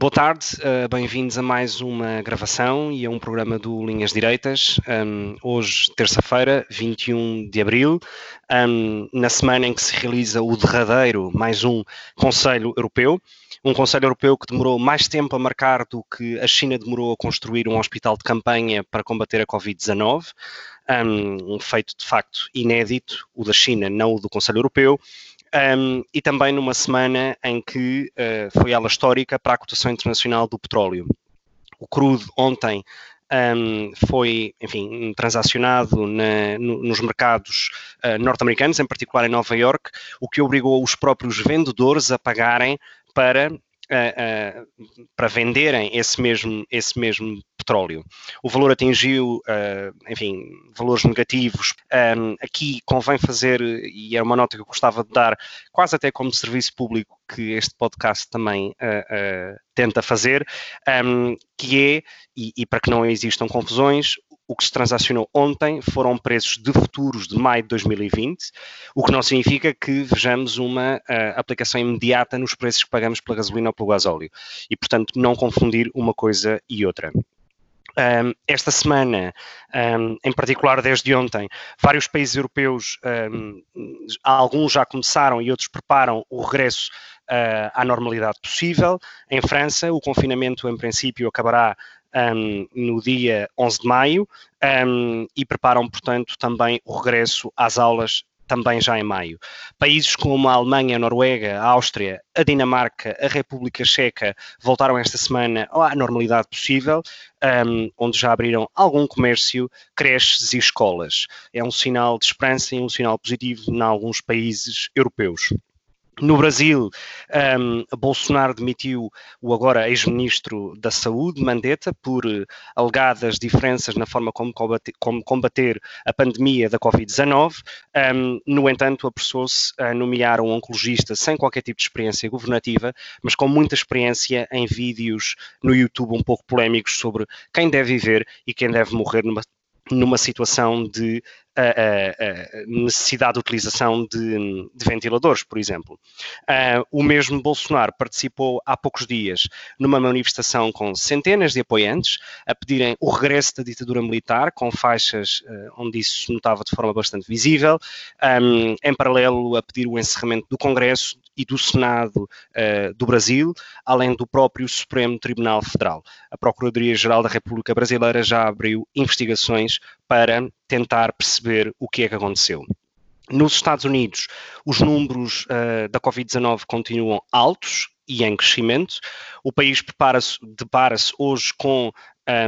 Boa tarde, uh, bem-vindos a mais uma gravação e a um programa do Linhas Direitas. Um, hoje, terça-feira, 21 de abril, um, na semana em que se realiza o derradeiro, mais um Conselho Europeu. Um Conselho Europeu que demorou mais tempo a marcar do que a China demorou a construir um hospital de campanha para combater a Covid-19. Um, um feito de facto inédito, o da China, não o do Conselho Europeu. Um, e também numa semana em que uh, foi ela histórica para a cotação internacional do petróleo. O crudo ontem um, foi, enfim, transacionado na, no, nos mercados uh, norte-americanos, em particular em Nova York, o que obrigou os próprios vendedores a pagarem para Para venderem esse mesmo, esse mesmo petróleo. O valor atingiu, enfim, valores negativos. Um, aqui convém fazer, e é uma nota que eu gostava de dar, quase até como serviço público que este podcast também tenta fazer, um, que é, e, e para que não existam confusões, o que se transacionou ontem foram preços de futuros de maio de 2020, o que não significa que vejamos uma uh, aplicação imediata nos preços que pagamos pela gasolina ou pelo gasóleo. E, portanto, não confundir uma coisa e outra. Um, esta semana, um, em particular desde ontem, vários países europeus, um, alguns já começaram e outros preparam o regresso uh, à normalidade possível. Em França, o confinamento, em princípio, acabará um, no dia 11 de maio um, e preparam, portanto, também o regresso às aulas também já em maio. Países como a Alemanha, a Noruega, a Áustria, a Dinamarca, a República Checa voltaram esta semana à normalidade possível, um, onde já abriram algum comércio, creches e escolas. É um sinal de esperança e um sinal positivo em alguns países europeus. No Brasil, um, Bolsonaro demitiu o agora ex-ministro da Saúde, Mandetta, por uh, alegadas diferenças na forma como combater, como combater a pandemia da Covid-19. Um, no entanto, apressou-se a nomear um oncologista sem qualquer tipo de experiência governativa, mas com muita experiência em vídeos no YouTube um pouco polémicos sobre quem deve viver e quem deve morrer numa numa situação de a, a, necessidade de utilização de, de ventiladores, por exemplo. Uh, o mesmo Bolsonaro participou há poucos dias numa manifestação com centenas de apoiantes a pedirem o regresso da ditadura militar, com faixas uh, onde isso se notava de forma bastante visível, um, em paralelo a pedir o encerramento do Congresso e do Senado uh, do Brasil, além do próprio Supremo Tribunal Federal. A Procuradoria-Geral da República Brasileira já abriu investigações para tentar perceber o que é que aconteceu. Nos Estados Unidos, os números uh, da Covid-19 continuam altos e em crescimento. O país depara-se hoje com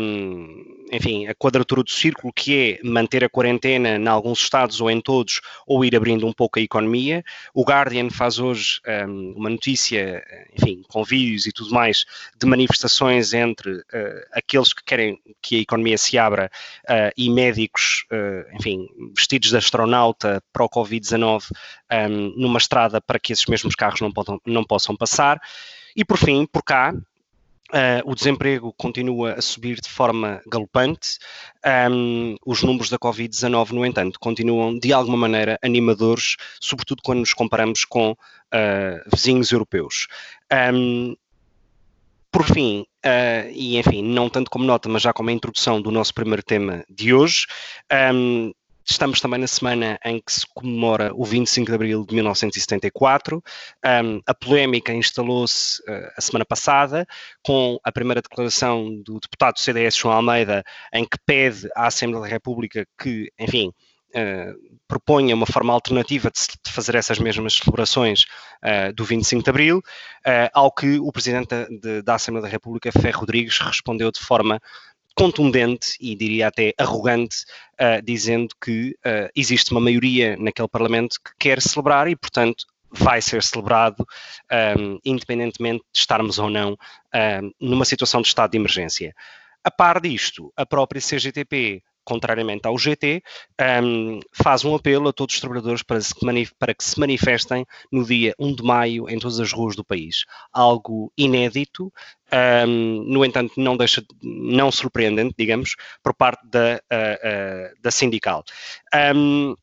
um, enfim, a quadratura do círculo, que é manter a quarentena em alguns estados ou em todos, ou ir abrindo um pouco a economia. O Guardian faz hoje um, uma notícia, enfim, com vídeos e tudo mais, de manifestações entre uh, aqueles que querem que a economia se abra uh, e médicos, uh, enfim, vestidos de astronauta para o Covid-19 um, numa estrada para que esses mesmos carros não, podam, não possam passar. E por fim, por cá, Uh, o desemprego continua a subir de forma galopante. Um, os números da Covid-19, no entanto, continuam de alguma maneira animadores, sobretudo quando nos comparamos com uh, vizinhos europeus. Um, por fim, uh, e enfim, não tanto como nota, mas já como a introdução do nosso primeiro tema de hoje, um, Estamos também na semana em que se comemora o 25 de abril de 1974. Um, a polémica instalou-se uh, a semana passada com a primeira declaração do deputado do CDS, João Almeida, em que pede à Assembleia da República que, enfim, Uh, proponha uma forma alternativa de, de fazer essas mesmas celebrações uh, do 25 de Abril, ao que o Presidente de, da Assembleia da República, Ferro Rodrigues, respondeu de forma contundente e diria até arrogante, uh, dizendo que uh, existe uma maioria naquele Parlamento que quer celebrar e, portanto, vai ser celebrado, um, independentemente de estarmos ou não um, numa situação de estado de emergência. A par disto, a própria CGTP contrariamente ao GT, um, faz um apelo a todos os trabalhadores para, para, que se manifestem no dia 1 de maio em todas as ruas do país. Algo inédito, um, no entanto, não deixa, não surpreendente, digamos, por parte da, uh, uh, da sindical. Um,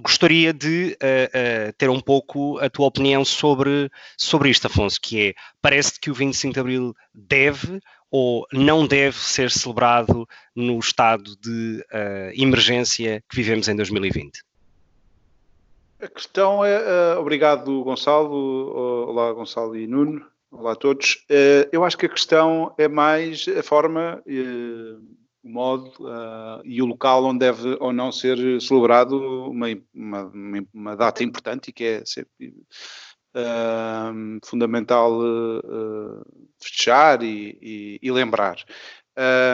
gostaria de uh, uh, ter um pouco a tua opinião sobre, sobre isto, Afonso, que é, parece que o 25 de Abril deve ou não deve ser celebrado no estado de uh, emergência que vivemos em 2020? A questão é, uh, obrigado Gonçalo, olá Gonçalo e Nuno, olá a todos. Uh, eu acho que a questão é mais a forma, o modo e o local onde deve ou não ser celebrado uma, uma, uma data importante e que é sempre fundamental uh, festejar e, e, e lembrar.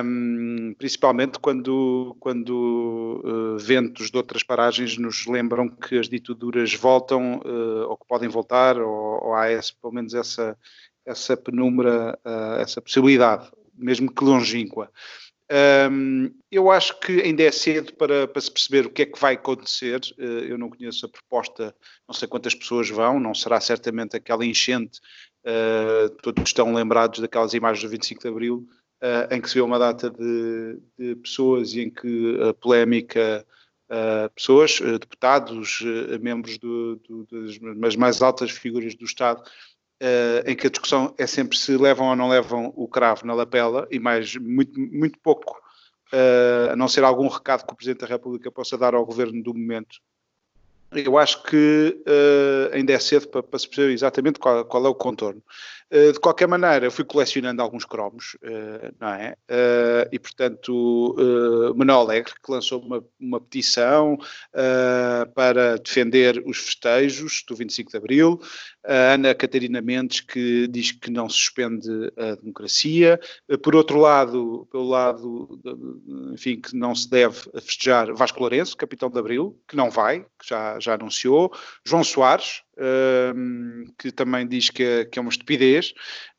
Um, principalmente quando, quando uh, ventos de outras paragens nos lembram que as ditaduras voltam uh, ou que podem voltar, ou, ou há esse, pelo menos essa, essa penumbra, uh, essa possibilidade, mesmo que longínqua. Um, eu acho que ainda é cedo para, para, se perceber o que é que vai acontecer. Uh, eu não conheço a proposta, não sei quantas pessoas vão, não será certamente aquela enchente. Uh, todos estão lembrados daquelas imagens do 25 de Abril, uh, em que se vê uma data de, de pessoas e em que a polémica. pessoas, deputados, membros do, do, das mais altas figuras do Estado Uh, em que a discussão é sempre se levam ou não levam o cravo na lapela e mais muito, muito pouco, uh, a não ser algum recado que o Presidente da República possa dar ao governo do momento. Eu acho que uh, ainda é cedo para, para se perceber exatamente qual, qual é o contorno. De qualquer maneira, eu fui colecionando alguns cromos, não é? E, portanto, uh, Manuel Alegre, que lançou uma, uma petição para defender os festejos do 25 de Abril, a Ana Catarina Mendes, que diz que não suspende a democracia, por outro lado, pelo lado, enfim, que não se deve festejar Vasco Lourenço, capitão de Abril, que não vai, que já, já anunciou, João Soares, que também diz que é, que é uma estupidez,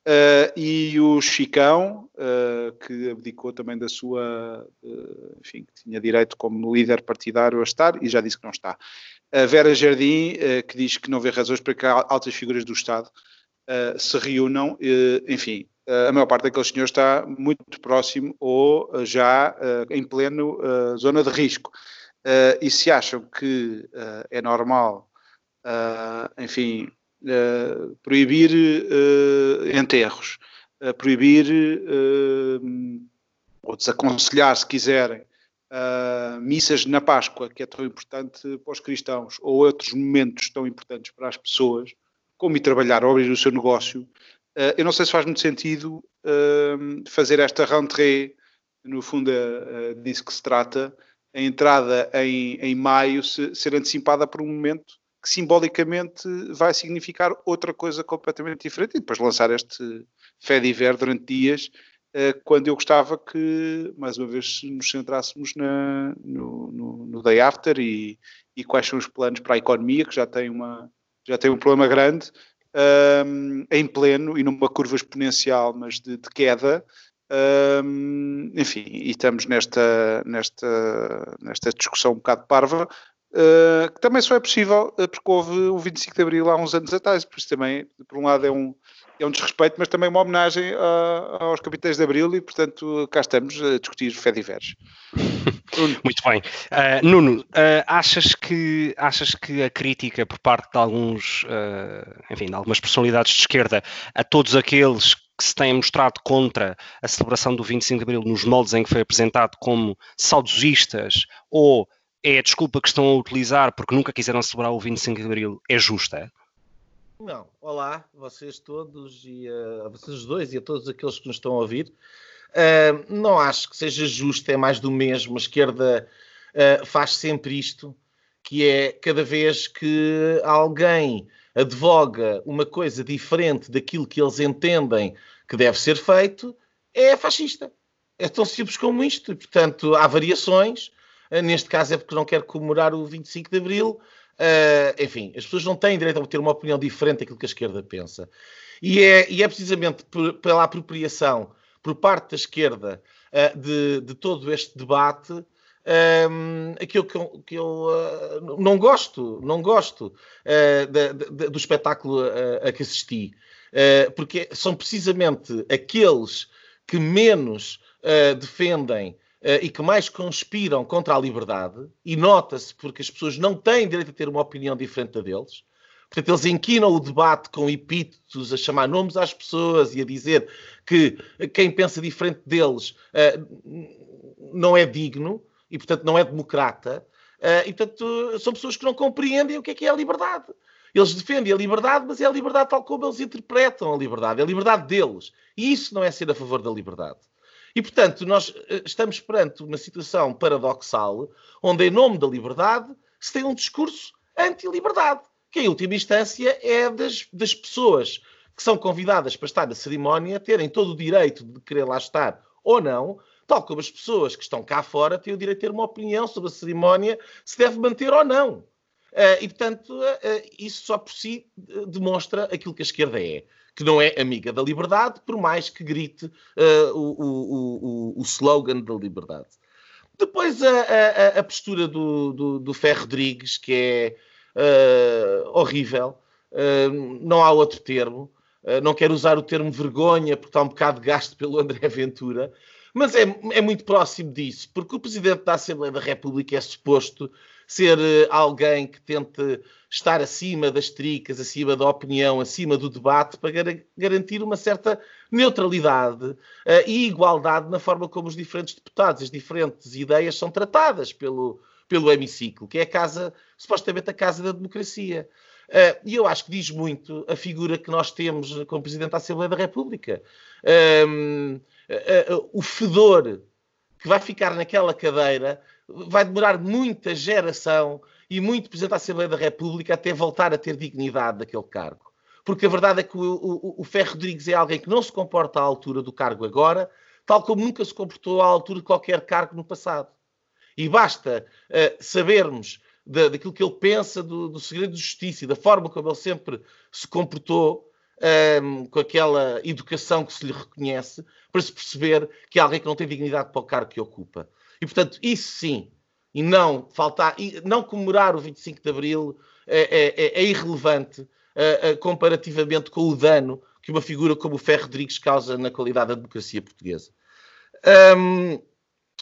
uh, e o Chicão, uh, que abdicou também da sua, uh, enfim, que tinha direito como líder partidário a estar, e já disse que não está. A Vera Jardim, que diz que não vê razões para que altas figuras do Estado se reúnam, enfim, a maior parte daqueles senhores está muito próximo ou já em pleno zona de risco. e se acham que é normal enfim, proibir uh, enterros, proibir ou desaconselhar, se quiserem, missas na Páscoa, que é tão importante para os cristãos, ou outros momentos tão importantes para as pessoas, como ir trabalhar ou abrir o seu negócio, eu não sei se faz muito sentido fazer esta rentrée, no fundo é disso que se trata, a entrada em, em maio se, ser antecipada por um momento que simbolicamente vai significar outra coisa completamente diferente e depois lançar este fé de ver durante dias, uh, quando eu gostava que, mais uma vez, nos centrássemos na, no, no, no, day after e, e, quais são os planos para a economia, que já tem, uma, já tem um problema grande, um, em pleno e numa curva exponencial, mas de, de queda. Um, enfim, e estamos nesta, nesta, nesta discussão um bocado parva, Uh, que também só é possível uh, porque houve o 25 de Abril há uns anos atrás, por isso também, por um lado, é um, é um desrespeito, mas também uma homenagem uh, aos capitães de Abril e, portanto, cá estamos a discutir fé diversos. Muito bem. Uh, Nuno, achas, que, achas que a crítica por parte de alguns, enfim, de algumas personalidades de esquerda a todos aqueles que se têm mostrado contra a celebração do 25 de Abril nos moldes em que foi apresentado como saudosistas ou é a desculpa que estão a utilizar porque nunca quiseram celebrar o 25 de Abril é justa? Não. Olá, vocês todos e a uh, vocês dois e a todos aqueles que nos estão a ouvir. Uh, não acho que seja justo, é mais do mesmo. A esquerda uh, faz sempre isto, que é cada vez que alguém advoga uma coisa diferente daquilo que eles entendem que deve ser feito, é fascista. É tão simples como isto. Portanto, há variações, neste caso é porque não quer comemorar o 25 de Abril, Uh, enfim, as pessoas não têm direito a ter uma opinião diferente daquilo que a esquerda pensa. E é, e é precisamente por, pela apropriação por parte da esquerda uh, de, de, todo este debate um, aquilo que eu, que eu uh, não gosto, não gosto do espetáculo a que assisti, porque são precisamente aqueles que menos defendem e que mais conspiram contra a liberdade, e nota-se porque as pessoas não têm direito a ter uma opinião diferente da deles, Portanto, eles inquinam o debate com epítetos, a chamar nomes às pessoas e a dizer que quem pensa diferente deles uh, não é digno e, portanto, não é democrata. Uh, e, portanto, são pessoas que não compreendem o que é que é a liberdade. Eles defendem a liberdade, mas é a liberdade tal como eles interpretam a liberdade. É a liberdade deles. E isso não é ser a favor da liberdade. E, portanto, nós eh, estamos perante uma situação paradoxal, onde, em nome da liberdade, se tem um discurso anti-liberdade que em última instância é das, das pessoas que são convidadas para estar na cerimónia terem todo o direito de querer lá estar ou não, tal como as pessoas que estão cá fora têm o direito de ter uma opinião sobre a cerimónia se deve manter ou não. Uh, e, portanto, uh, isso só por si uh, demonstra aquilo que a esquerda é, que não é amiga da liberdade, por mais que grite o, o, o, o, slogan da liberdade. Depois, a, a, a postura do, do, do Ferro Rodrigues, que é uh, horrível, uh, não há outro termo. Uh, não quero usar o termo vergonha, porque está um bocado gasto pelo André Ventura, mas é, é muito próximo disso, porque o Presidente da Assembleia da República é suposto ser alguém que tente estar acima das tricas, acima da opinião, acima do debate, para gar garantir uma certa neutralidade uh, e igualdade na forma como os diferentes deputados, as diferentes ideias são tratadas pelo, pelo hemiciclo, que é a casa, supostamente a casa da democracia. Uh, e eu acho que diz muito a figura que nós temos como Presidente da Assembleia da República. uh, o fedor que vai ficar naquela cadeira vai demorar muita geração e muito Presidente da Assembleia da República até voltar a ter dignidade daquele cargo. Porque a verdade é que o, o, o Ferro Rodrigues é alguém que não se comporta à altura do cargo agora, tal como nunca se comportou à altura de qualquer cargo no passado. E basta uh, sabermos da, daquilo que ele pensa do, do, segredo de justiça e da forma como ele sempre se comportou um, ehm, com aquela educação que se lhe reconhece, para se perceber que é alguém que não tem dignidade para o cargo que ocupa. E, portanto, isso sim, e não faltar, e não comemorar o 25 de Abril é, é, é, é irrelevante uh, comparativamente com o dano que uma figura como o Ferro Rodrigues causa na qualidade da democracia portuguesa. Um,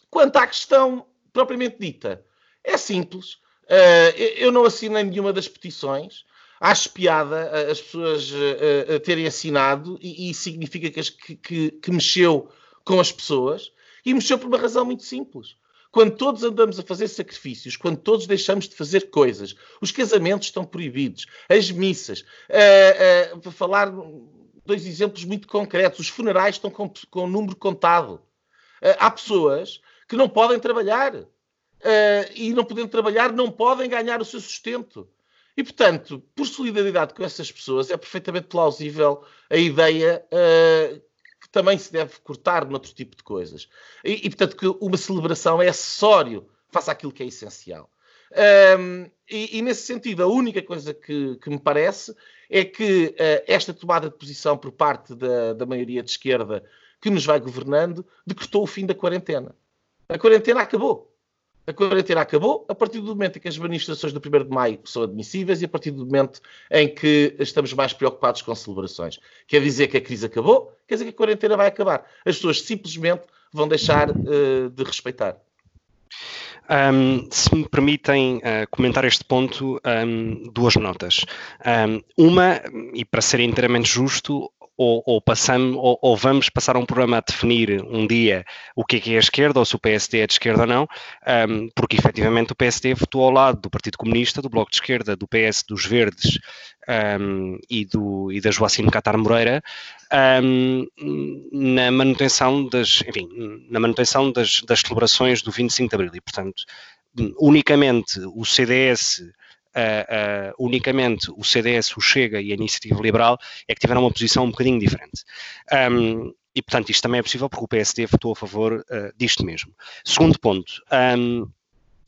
quanto à questão propriamente dita. É simples. Uh, eu não assinei nenhuma das petições. Acho piada eh, as pessoas uh, terem assinado e, e significa que, que, que, mexeu com as pessoas e mexeu por uma razão muito simples. Quando todos andamos a fazer sacrifícios, quando todos deixamos de fazer coisas, os casamentos estão proibidos, as missas, uh, para falar dois exemplos muito concretos, os funerais estão com, com um número contado. há pessoas que não podem trabalhar. Uh, e não podendo trabalhar, não podem ganhar o seu sustento. E, portanto, por solidariedade com essas pessoas, é perfeitamente plausível a ideia uh, que também se deve cortar noutro tipo de coisas. E, e, portanto, que uma celebração é acessório face àquilo que é essencial. Um, e, e, nesse sentido, a única coisa que, que me parece é que uh, esta tomada de posição por parte da, da maioria de esquerda que nos vai governando decretou o fim da quarentena. A quarentena acabou. A quarentena acabou a partir do momento em que as manifestações do 1 de maio são admissíveis e a partir do momento em que estamos mais preocupados com celebrações. Quer dizer que a crise acabou, quer dizer que a quarentena vai acabar. As pessoas simplesmente vão deixar uh, de respeitar. Um, se me permitem uh, comentar este ponto, um, duas notas. Um, uma, e para ser inteiramente justo, ou, ou, passamos, ou, ou, vamos passar um programa a definir um dia o que é que é a esquerda, ou se o PSD é de esquerda ou não, um, porque efetivamente o PSD votou ao lado do Partido Comunista, do Bloco de Esquerda, do PS, dos Verdes um, e, do, e da Joacine Catar Moreira, um, na manutenção das, enfim, na manutenção das, das celebrações do 25 de Abril. E, portanto, unicamente o CDS uh, unicamente o CDS, o Chega e a Iniciativa Liberal é que tiveram uma posição um bocadinho diferente. Um, e, portanto, isto também é possível porque o PSD votou a favor uh, disto mesmo. Segundo ponto, um,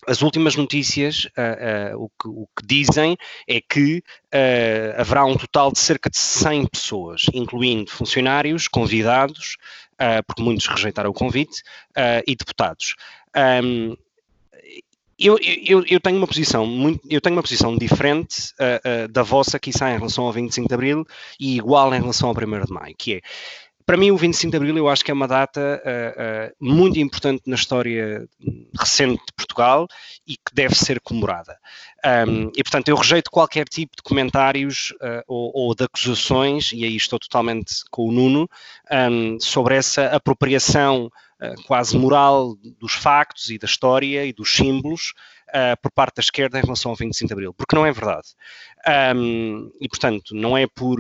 as últimas notícias, uh, uh, o, que, o, que, dizem é que uh, haverá um total de cerca de 100 pessoas, incluindo funcionários, convidados, porque muitos rejeitaram o convite, e deputados. Um, eu, eu, eu, tenho uma posição muito, eu tenho uma posição diferente da vossa, que está em relação ao 25 de Abril e igual em relação ao 1 de Maio, que é para mim, o 25 de Abril eu acho que é uma data uh, uh, muito importante na história recente de Portugal e que deve ser comemorada. Um, e, portanto, eu rejeito qualquer tipo de comentários uh, ou, ou, de acusações, e aí estou totalmente com o Nuno, um, sobre essa apropriação quase moral dos factos e da história e dos símbolos uh, por parte da esquerda em relação ao 25 de Abril, porque não é verdade. Um, e, portanto, não é por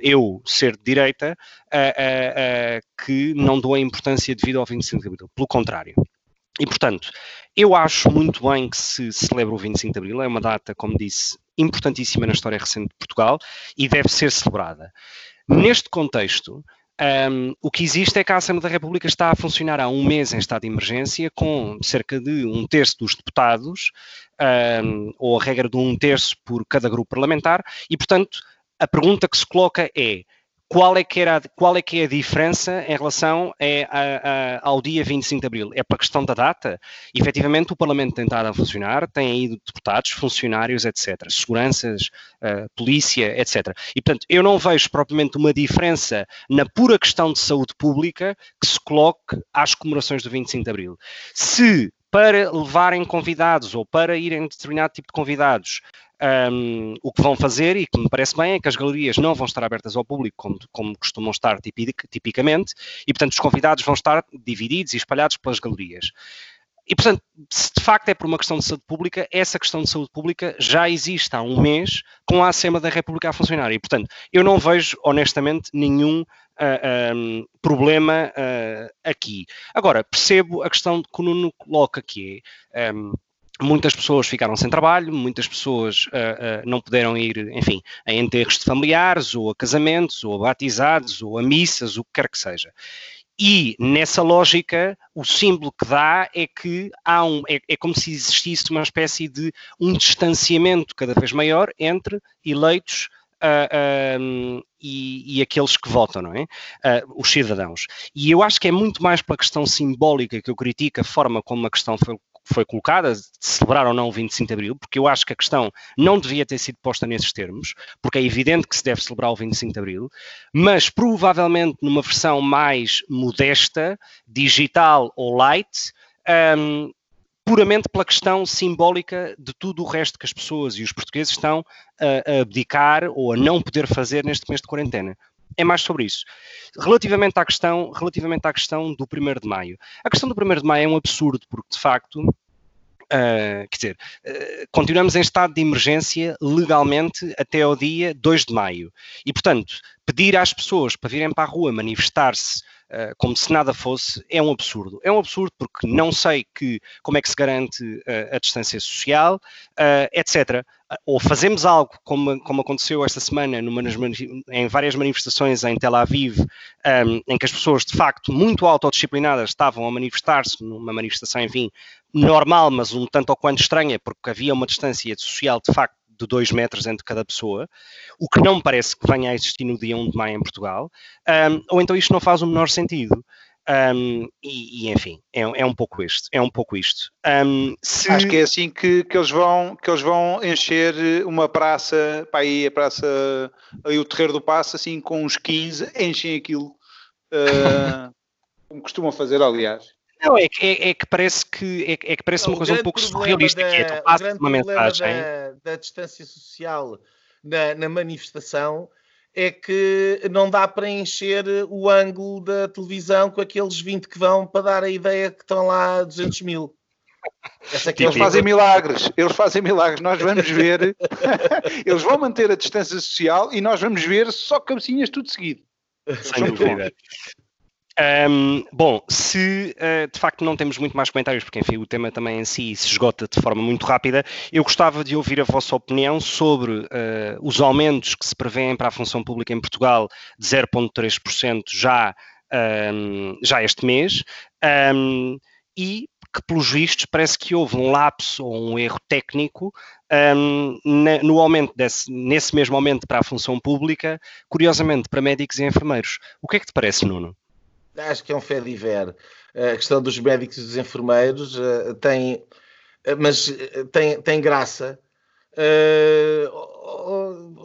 eu ser de direita uh, uh, que não dou a importância devido ao 25 de Abril, pelo contrário. E, portanto, eu acho muito bem que se celebre o 25 de Abril, é uma data, como disse, importantíssima na história recente de Portugal e deve ser celebrada. Neste contexto, um, o que existe é que a Assembleia da República está a funcionar há um mês em estado de emergência, com cerca de um terço dos deputados, um, ou a regra de um terço por cada grupo parlamentar, e, portanto, a pergunta que se coloca é: qual é que, era, qual é, que é a diferença em relação é, a, a, ao dia 25 de Abril? É para a questão da data? Efetivamente, o Parlamento tem estado a funcionar, tem aí deputados, funcionários, etc., seguranças, uh, polícia, etc. E, portanto, eu não vejo propriamente uma diferença na pura questão de saúde pública que se coloque às comemorações do 25 de Abril. Se para levarem convidados ou para irem determinado tipo de convidados um, o que vão fazer, e que me parece bem, é que as galerias não vão estar abertas ao público como, como costumam estar tipic, tipicamente, e portanto os convidados vão estar divididos e espalhados pelas galerias. E, portanto, se de facto é por uma questão de saúde pública, essa questão de saúde pública já existe há um mês com a Assembleia da República a funcionar. E, portanto, eu não vejo, honestamente, nenhum uh, ah, um, problema uh, aqui. Agora, percebo a questão que o Nuno coloca, que é. Um, Muitas pessoas ficaram sem trabalho, muitas pessoas uh, uh, não puderam ir, enfim, a enterros de familiares, ou a casamentos, ou a batizados, ou a missas, o que quer que seja. E nessa lógica, o símbolo que dá é que há um, é, é, como se existisse uma espécie de um distanciamento cada vez maior entre eleitos uh, um, e, e, aqueles que votam, não é? Uh, os cidadãos. E eu acho que é muito mais pela questão simbólica que eu critico a forma como a questão foi foi colocada, celebrar ou não o 25 de Abril, porque eu acho que a questão não devia ter sido posta nesses termos, porque é evidente que se deve celebrar o 25 de Abril, mas provavelmente numa versão mais modesta, digital ou light, um, puramente pela questão simbólica de tudo o resto que as pessoas e os portugueses estão a, a abdicar ou a não poder fazer neste mês de quarentena é mais sobre isso. Relativamente à questão, relativamente à questão do 1 de maio. A questão do 1 de maio é um absurdo, porque de facto, uh, quer dizer, uh, continuamos em estado de emergência legalmente até ao dia 2 de maio. E, portanto, pedir às pessoas para virem para a rua manifestar-se Uh, como se nada fosse, é um absurdo. É um absurdo porque não sei que, como é que se garante a distância social, etc ou fazemos algo como, como aconteceu esta semana numa, em várias manifestações em Tel Aviv, um, em que as pessoas de facto muito autodisciplinadas estavam a manifestar-se numa manifestação, enfim, normal, mas um tanto ou quanto estranha, porque havia uma distância social de facto de dois metros entre cada pessoa, o que não parece que venha a existir no dia 1 de maio em Portugal, um, ou então isto não faz o menor sentido. Um, e, e, enfim, é, é, um pouco isto. É um pouco isto. Um, se... Acho que é assim que, que, eles vão, que eles vão encher uma praça, para aí a praça, aí o Terreiro do Passo, assim com uns 15, enchem aquilo, uh, como costumam fazer, aliás. Não, é que, é, é que parece que é, é que parece uma coisa um pouco surrealista, da, que é tu passas uma mensagem. Da, da distância social na, na manifestação é que não dá para encher o ângulo da televisão com aqueles 20 que vão para dar a ideia que estão lá 200 mil. eles fazem milagres, eles fazem milagres. Nós vamos ver, eles vão manter a distância social e nós vamos ver só cabecinhas tudo seguido. Sem dúvida. Um, bom, se uh, de facto não temos muito mais comentários, porque enfim o tema também em si se esgota de forma muito rápida, eu gostava de ouvir a vossa opinião sobre uh, os aumentos que se prevêem para a função pública em Portugal de 0,3% já, um, já este mês. Um, e que, pelos vistos, parece que houve um lapso ou um erro técnico um, no aumento desse, nesse mesmo aumento para a função pública, curiosamente para médicos e enfermeiros. O que é que te parece, Nuno? Acho que é um fé diver. A questão dos médicos e dos enfermeiros uh, tem, uh, mas tem, tem graça,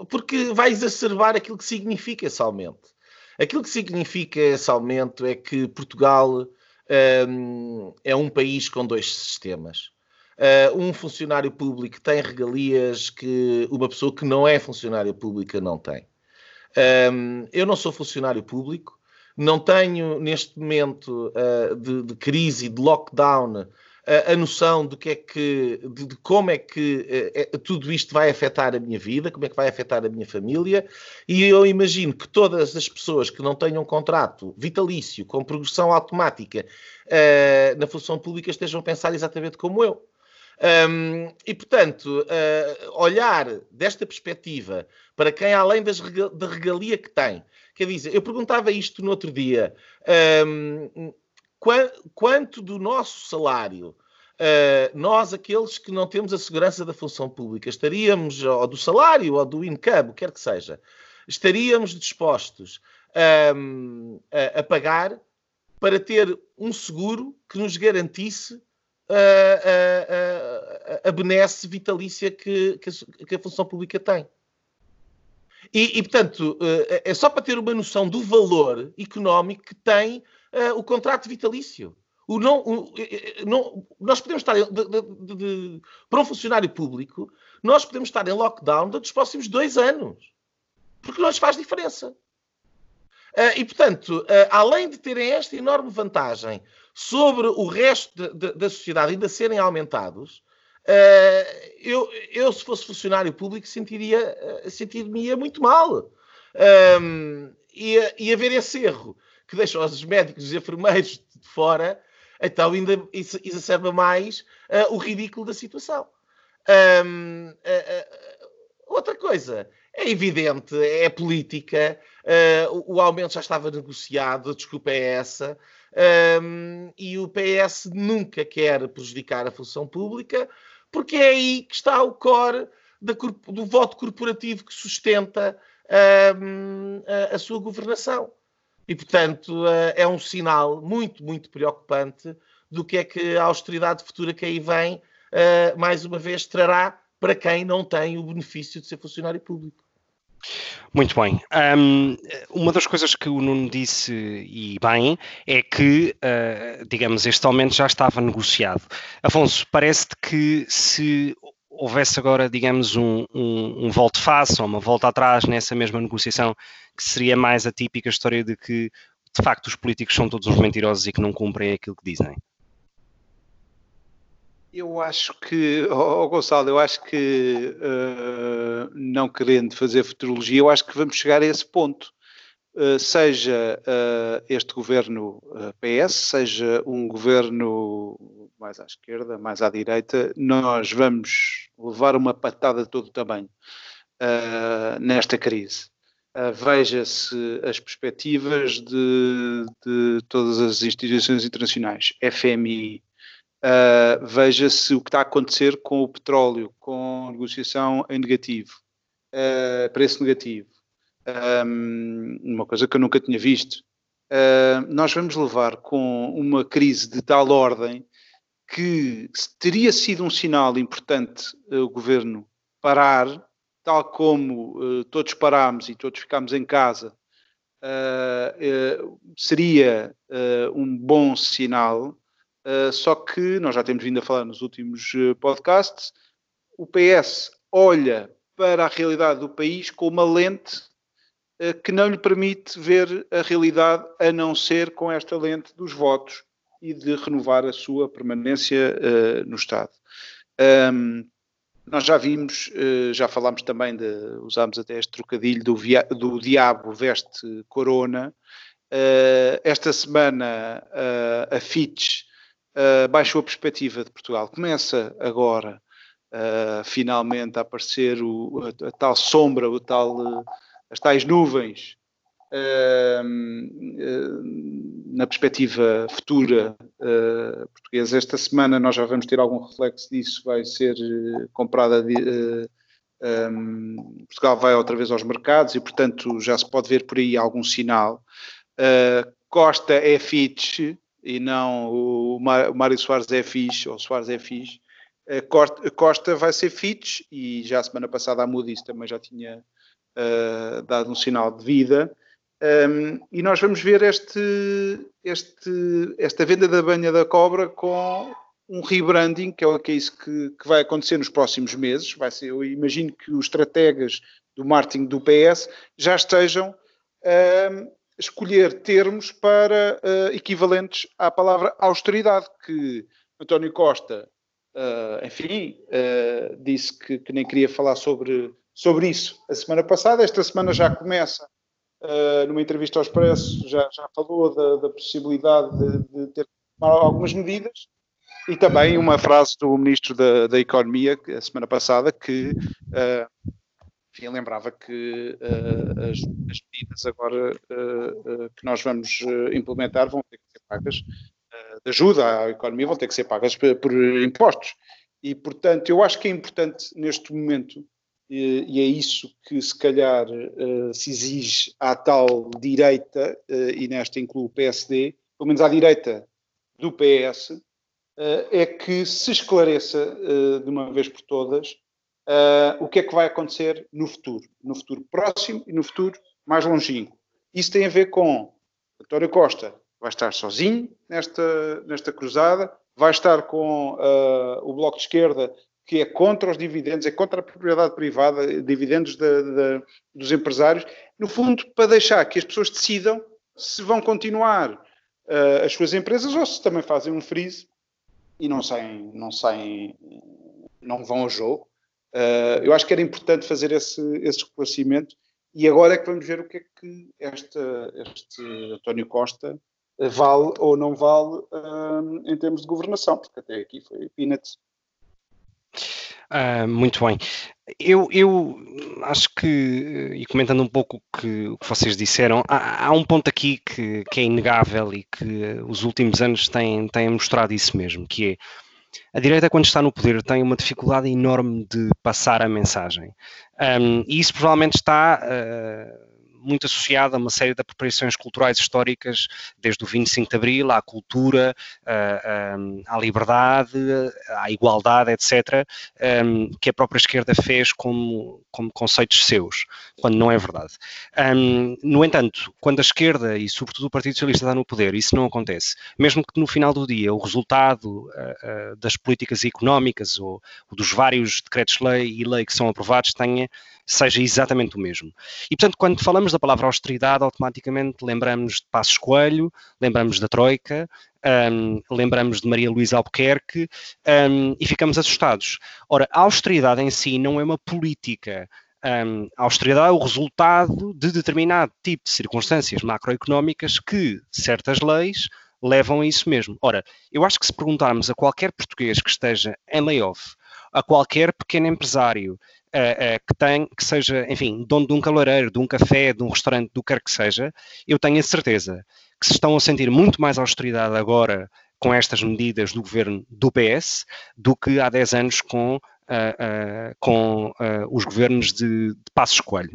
porque vai exacerbar aquilo que significa esse aumento. Aquilo que significa esse aumento é que Portugal um, é um país com dois sistemas. Um funcionário público tem regalias que uma pessoa que não é funcionária pública não tem. Um, eu não sou funcionário público, não tenho neste momento uh, de, de, crise, de lockdown, a, a noção do que é que, de, de como é que uh, tudo isto vai afetar a minha vida, como é que vai afetar a minha família, e eu imagino que todas as pessoas que não tenham contrato vitalício com progressão automática uh, na função pública estejam a pensar exatamente como eu. Um, e, portanto, uh, olhar desta perspectiva para quem, além das da regalia que tem, quer dizer, eu perguntava isto no outro dia, um, quanto do nosso salário, uh, nós, aqueles que não temos a segurança da função pública, estaríamos, ou do salário, ou do income, quer que seja, estaríamos dispostos um, a, a, pagar para ter um seguro que nos garantisse a, a, a benesse vitalícia que, que, a, que, a, função pública tem. E, e, portanto, eh, é só para ter uma noção do valor económico que tem uh, o contrato vitalício. O não, o, não, nós podemos estar, de, de, de, para um funcionário público, nós podemos estar em lockdown durante os próximos dois anos. Porque não lhes faz diferença. Uh, e, portanto, uh, além de terem esta enorme vantagem sobre o resto de, de, da sociedade ainda serem aumentados, uh, eu, eu, se fosse funcionário público, sentiria, sentir-me muito mal. Um, e, e haver esse erro que deixa os médicos e os enfermeiros de fora, então ainda exacerba mais uh, o ridículo da situação. Um, uh, outra coisa, é evidente, é política, o, o, aumento já estava negociado, a desculpa é essa, um, e o PS nunca quer prejudicar a função pública, porque é aí que está o core da, do voto corporativo que sustenta um, a, a sua governação. E, portanto, eh, é um sinal muito, muito preocupante do que é que a austeridade futura que aí vem, eh, mais uma vez, trará para quem não tem o benefício de ser funcionário público. Muito bem. Um, uma das coisas que o Nuno disse, e bem, é que, uh, digamos, este aumento já estava negociado. Afonso, parece-te que se houvesse agora, digamos, um, um, um volte-face ou uma volta atrás nessa mesma negociação, que seria mais a típica história de que, de facto, os políticos são todos uns mentirosos e que não cumprem aquilo que dizem? Eu acho que, oh, Gonçalo, eu acho que, uh, não querendo fazer futurologia, eu acho que vamos chegar a esse ponto. Uh, seja uh, este governo PS, seja um governo mais à esquerda, mais à direita, nós vamos levar uma patada de todo o tamanho nesta crise. Veja-se as perspectivas de, de, todas as instituições internacionais, FMI, uh, veja-se o que está a acontecer com o petróleo, com negociação em negativo, preço negativo. Um, uma coisa que eu nunca tinha visto. nós vamos levar com uma crise de tal ordem que teria sido um sinal importante uh, o governo parar, tal como uh, todos parámos e todos ficámos em casa, uh, seria um bom sinal. Só que nós já temos vindo a falar nos últimos podcasts, o PS olha para a realidade do país com uma lente que não lhe permite ver a realidade a não ser com esta lente dos votos e de renovar a sua permanência uh, no Estado. Um, nós já vimos, uh, já falámos também de, usámos até este trocadilho do, via, do diabo veste corona. Uh, esta semana a Fitch baixou a perspectiva de Portugal. Começa agora finalmente a aparecer o, a, a, tal sombra, o tal, as tais nuvens na perspectiva futura portuguesa. Esta semana nós já vamos ter algum reflexo disso, vai ser comprada. Portugal vai outra vez aos mercados e, portanto, já se pode ver por aí algum sinal. Costa é Fitch e não o Mário Soares é Fitch ou Soares é Fitch. Costa vai ser Fitch e já a semana passada a Moody's também já tinha uh, dado um sinal de vida. Um, e nós vamos ver este, este, esta venda da banha da cobra com um rebranding, que é, que é isso que, que, vai acontecer nos próximos meses. Vai ser, eu imagino que os estrategas do marketing do PS já estejam um, a escolher termos para uh, equivalentes à palavra austeridade, que António Costa, uh, enfim, uh, disse que, que nem queria falar sobre sobre isso a semana passada. Esta semana já começa, numa entrevista ao Expresso, já, já falou da, da possibilidade de, de, ter algumas medidas. E também uma frase do Ministro da, da Economia, a semana passada, que enfim, lembrava que uh, as, as, medidas agora que nós vamos implementar vão ter que ser pagas, de ajuda à economia, vão ter que ser pagas por, por impostos. E, portanto, eu acho que é importante neste momento e é isso que se calhar se exige à tal direita, e nesta inclui o PSD, pelo menos à direita do PS, é que se esclareça de uma vez por todas o que é que vai acontecer no futuro, no futuro próximo e no futuro mais longínquo. Isso tem a ver com António Costa vai estar sozinho nesta, nesta cruzada, vai estar com uh, o Bloco de Esquerda que é contra os dividendos, é contra a propriedade privada, dividendos de, de, dos empresários, no fundo, para deixar que as pessoas decidam se vão continuar uh, as suas empresas ou se também fazem um freeze e não saem, não saem, não vão ao jogo. Uh, eu acho que era importante fazer esse, esse esclarecimento e agora é que vamos ver o que é que este António Costa vale ou não vale uh, em termos de governação, porque até aqui foi peanuts. Uh, muito bem. Eu, eu, acho que, e comentando um pouco que, o que vocês disseram, há, há, um ponto aqui que, que, é inegável e que os últimos anos têm, têm mostrado isso mesmo, que é a direita, quando está no poder, tem uma dificuldade enorme de passar a mensagem. Um, e isso provavelmente está. Uh, muito associada a uma série de apropriações culturais históricas, desde o 25 de Abril à cultura, à liberdade, à igualdade, etc., que a própria esquerda fez como, como conceitos seus, quando não é verdade. No entanto, quando a esquerda e, sobretudo, o Partido Socialista está no poder, isso não acontece. Mesmo que no final do dia o resultado das políticas económicas ou, dos vários decretos-lei e lei que são aprovados tenha seja exatamente o mesmo. E, portanto, quando falamos da palavra austeridade, automaticamente lembramos de Passos Coelho, lembramos da Troika, um, lembramos de Maria Luísa Albuquerque um, e ficamos assustados. Ora, a austeridade em si não é uma política. Um, a austeridade é o resultado de determinado tipo de circunstâncias macroeconómicas que certas leis levam a isso mesmo. Ora, eu acho que se perguntarmos a qualquer português que esteja em layoff, a qualquer pequeno empresário uh, uh, que, tem, que seja, enfim, dono de um cabeleireiro, de um café, de um restaurante, do que quer que seja, eu tenho a certeza que se estão a sentir muito mais austeridade agora com estas medidas do governo do PS do que há 10 anos com, uh, com os governos de, de Passos Coelho.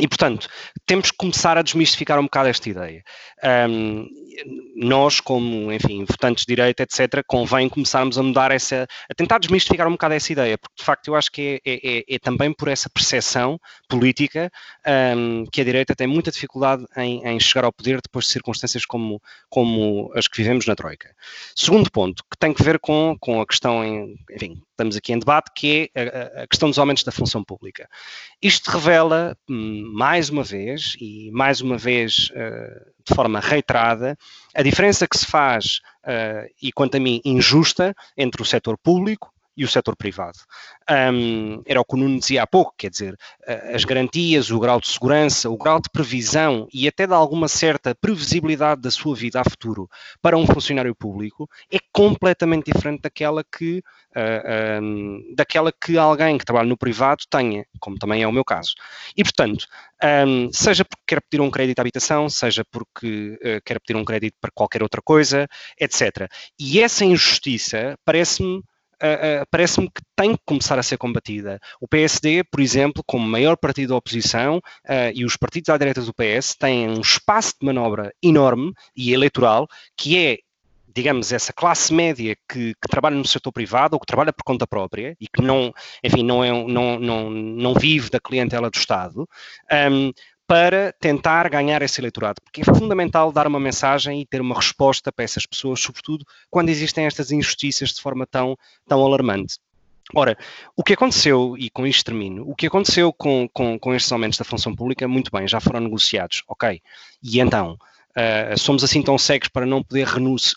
E, portanto, temos que começar a desmistificar um bocado esta ideia. Um, nós, como, enfim, votantes de direita, etc., convém começarmos a mudar essa, a tentar desmistificar um bocado essa ideia, porque de facto eu acho que é, é, é, é também por essa percepção política um, que a direita tem muita dificuldade em, em, chegar ao poder depois de circunstâncias como, como as que vivemos na Troika. Segundo ponto, que tem que ver com, com a questão, em, enfim, estamos aqui em debate, que é a, a questão dos aumentos da função pública. Isto revela, hum, mais uma vez, e mais uma vez uh, de forma reiterada, a diferença que se faz, uh, e quanto a mim, injusta, entre o setor público e o setor privado. Um, era o que o Nuno dizia há pouco, quer dizer, as garantias, o grau de segurança, o grau de previsão e até de alguma certa previsibilidade da sua vida a futuro para um funcionário público é completamente diferente daquela que, uh, um, daquela que alguém que trabalha no privado tenha, como também é o meu caso. E, portanto, um, seja porque quer pedir um crédito à habitação, seja porque uh, quer pedir um crédito para qualquer outra coisa, etc. E essa injustiça parece-me parece-me que tem que começar a ser combatida. O PSD, por exemplo, como maior partido da oposição, uh, e os partidos à direita do PS têm um espaço de manobra enorme e eleitoral que é digamos, essa classe média que, que, trabalha no setor privado ou que trabalha por conta própria e que não, enfim, não, é, não, não, não vive da clientela do Estado, um, para tentar ganhar esse eleitorado, porque é fundamental dar uma mensagem e ter uma resposta para essas pessoas, sobretudo quando existem estas injustiças de forma tão, tão alarmante. Ora, o que aconteceu, e com isto termino, o que aconteceu com, com, com estes aumentos da função pública, muito bem, já foram negociados, ok. E então, uh, somos assim tão cegos para não poder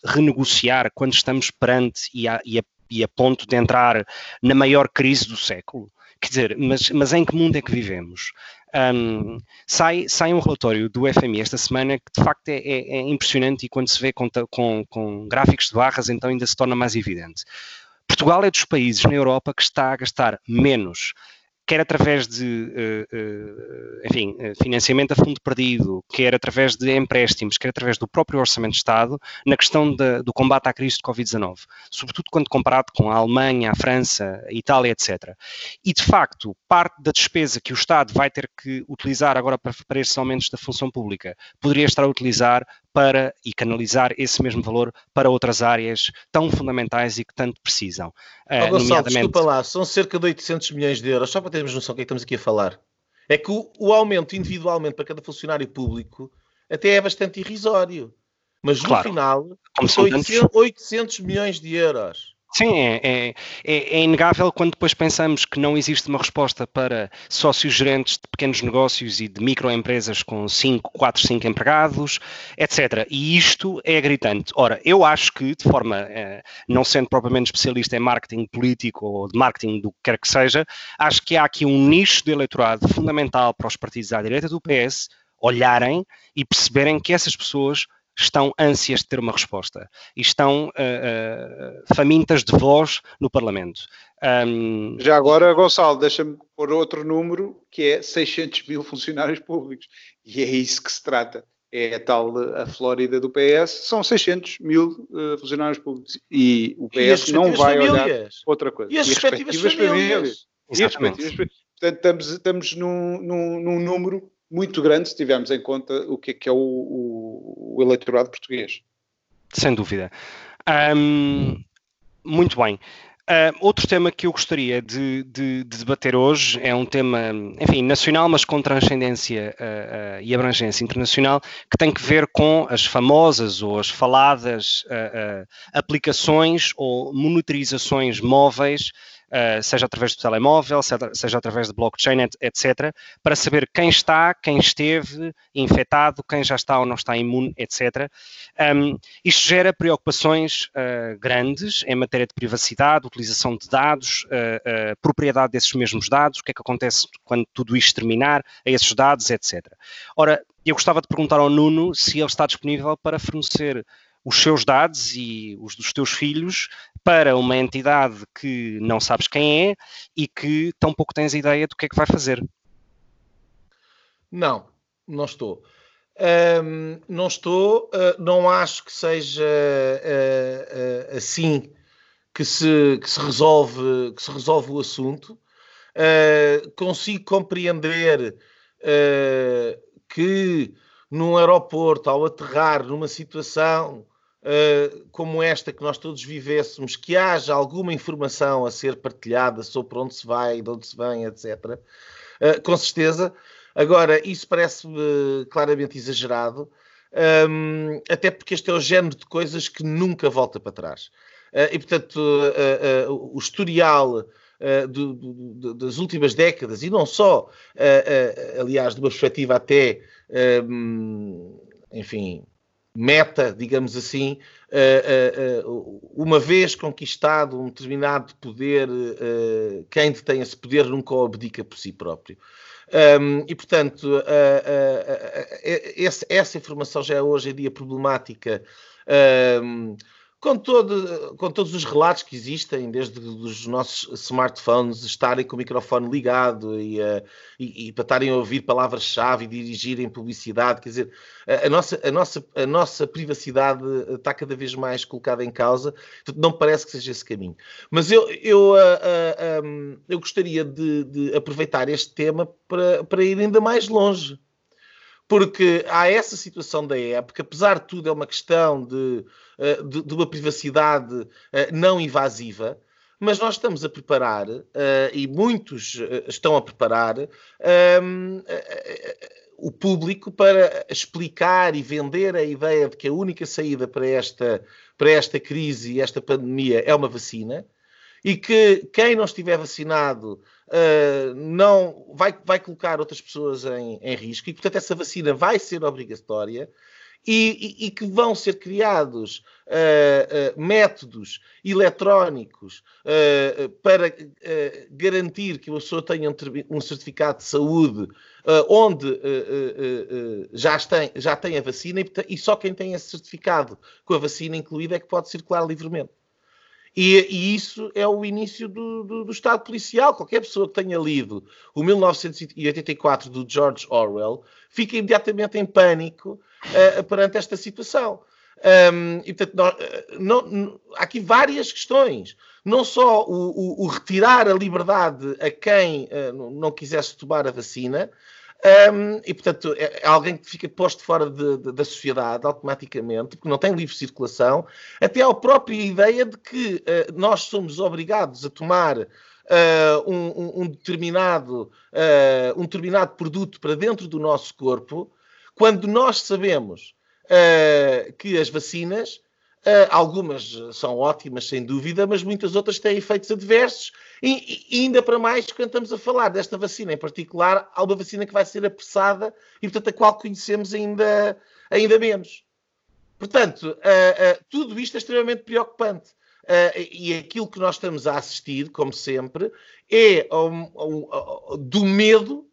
renegociar quando estamos perante e a, e, a, e a ponto de entrar na maior crise do século? Quer dizer, mas, mas em que mundo é que vivemos? Um, sai, sai um relatório do FMI esta semana que de facto é, é, é impressionante e quando se vê com, com, com gráficos de barras então ainda se torna mais evidente. Portugal é dos países na Europa que está a gastar menos quer através de, uh, uh, enfim, eh, financiamento a fundo perdido, quer através de empréstimos, quer através do próprio Orçamento de Estado, na questão de, do combate à crise de Covid-19, sobretudo quando comparado com a Alemanha, a França, a Itália, etc. E, de facto, parte da despesa que o Estado vai ter que utilizar agora para, para estes aumentos da função pública poderia estar a utilizar para e canalizar esse mesmo valor para outras áreas tão fundamentais e que tanto precisam. Oh, Gonçalo, nomeadamente... desculpa lá, são cerca de 800 milhões de euros, só para termos noção do que, é que estamos aqui a falar. É que o, o, aumento individualmente para cada funcionário público até é bastante irrisório. Mas no claro, final, são 800, 800 milhões de euros. Sim, é, é, é, é, inegável quando depois pensamos que não existe uma resposta para sócios gerentes de pequenos negócios e de microempresas com 5, 4, 5 empregados, etc. E isto é gritante. Ora, eu acho que, de forma, eh, não sendo propriamente especialista em marketing político ou de marketing do que quer que seja, acho que há aqui um nicho de eleitorado fundamental para os partidos à direita do PS olharem e perceberem que essas pessoas estão ânsias de ter uma resposta e estão uh, uh, famintas de voz no Parlamento. Um... Já agora, Gonçalo, deixa-me pôr outro número que é 600 mil funcionários públicos e é isso que se trata. É a tal a Flórida do PS, são 600 mil uh, funcionários públicos e o PS e não vai famílias? olhar outra coisa. E as, e as respectivas, respectivas famílias. famílias. E as respectivas, portanto, estamos, estamos num, num, num número muito grande se tivermos em conta o que é, que é o, o, o eleitorado português. Sem dúvida. Um, muito bem. Uh, outro tema que eu gostaria de, de, de, debater hoje é um tema, enfim, nacional, mas com transcendência uh, uh, e abrangência internacional, que tem que ver com as famosas ou as faladas aplicações ou monitorizações móveis uh, seja através do telemóvel, seja, seja através de blockchain, etc., para saber quem está, quem esteve infectado, quem já está ou não está imune, etc. Um, isto gera preocupações uh, grandes em matéria de privacidade, utilização de dados, uh, propriedade desses mesmos dados, o que é que acontece quando tudo isto terminar, a esses dados, etc. Ora, eu gostava de perguntar ao Nuno se ele está disponível para fornecer os seus dados e os dos teus filhos para uma entidade que não sabes quem é e que tão pouco tens ideia do que é que vai fazer. Não, não estou. Um, não estou, uh, não acho que seja uh, uh, assim que se, que, se resolve, que se resolve o assunto. consigo compreender que num aeroporto, ao aterrar numa situação uh, como esta que nós todos vivêssemos, que haja alguma informação a ser partilhada sobre onde se vai, de onde se vem, etc. Uh, eh, com certeza. Agora, isso parece-me claramente exagerado, um, ehm, até porque este é o género de coisas que nunca volta para trás. Uh, e, portanto, o historial do, do, das últimas décadas, e não só, aliás, de uma perspectiva até, um, enfim, meta, digamos assim, uh, uh, uma vez conquistado um determinado poder, quem detém esse poder nunca abdica por si próprio. E, portanto, essa informação já é hoje em dia problemática. Com, todo, com todos os relatos que existem, desde os nossos smartphones estarem com o microfone ligado e, uh, e, e para estarem a ouvir palavras-chave e dirigirem publicidade, quer dizer, a, a, nossa, a, nossa, a nossa privacidade está cada vez mais colocada em causa, não parece que seja esse caminho. Mas eu, eu, uh, uh, um, eu gostaria de, de, aproveitar este tema para, para ir ainda mais longe. Porque há essa situação da época, apesar de tudo, é uma questão de eh, de, de uma privacidade eh, não invasiva, mas nós estamos a preparar, uh, e muitos estão a preparar, um, o público para explicar e vender a ideia de que a única saída para esta, para esta crise e esta pandemia é uma vacina, e que quem não estiver vacinado uh, não vai, vai colocar outras pessoas em, em risco, e portanto essa vacina vai ser obrigatória. E, e, e que vão ser criados uh, uh, métodos eletrónicos uh, para garantir que a pessoa tenha um, um certificado de saúde onde já, tem, já tem a vacina. E, e só quem tem esse certificado com a vacina incluída é que pode circular livremente. E, e, isso é o início do, do, do, Estado policial. Qualquer pessoa que tenha lido o 1984 do George Orwell fica imediatamente em pânico uh, perante esta situação. Um, e, portanto, eh, não, não, há aqui várias questões. Não só o, o, o retirar a liberdade a quem uh, não quisesse tomar a vacina, um, e, portanto, é, é alguém que fica posto fora de, de, da sociedade automaticamente, porque não tem livre circulação, até a própria ideia de que uh, nós somos obrigados a tomar uh, um, um, determinado, uh, um determinado produto para dentro do nosso corpo, quando nós sabemos que as vacinas Uh, algumas são ótimas, sem dúvida, mas muitas outras têm efeitos adversos. E, e, ainda para mais, quando estamos a falar desta vacina em particular, há uma vacina que vai ser apressada e, portanto, a qual conhecemos ainda, ainda menos. Portanto, uh, uh, tudo isto é extremamente preocupante. e aquilo que nós estamos a assistir, como sempre, é um, um, um, do medo